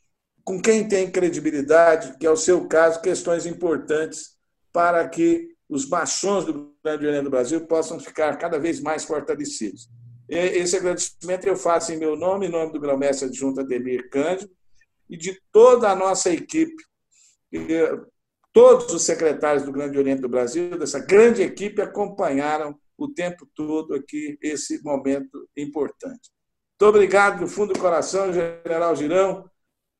Speaker 3: com quem tem credibilidade, que é o seu caso, questões importantes para que os maçons do Grande Oriente do Brasil possam ficar cada vez mais fortalecidos. Esse agradecimento eu faço em meu nome, em nome do grão-mestre adjunto Ademir Cândido e de toda a nossa equipe, todos os secretários do Grande Oriente do Brasil, dessa grande equipe, acompanharam o tempo todo aqui esse momento importante. Muito obrigado do fundo do coração, General Girão,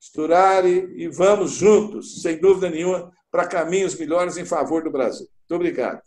Speaker 3: Sturari, e vamos juntos, sem dúvida nenhuma, para caminhos melhores em favor do Brasil. Muito obrigado.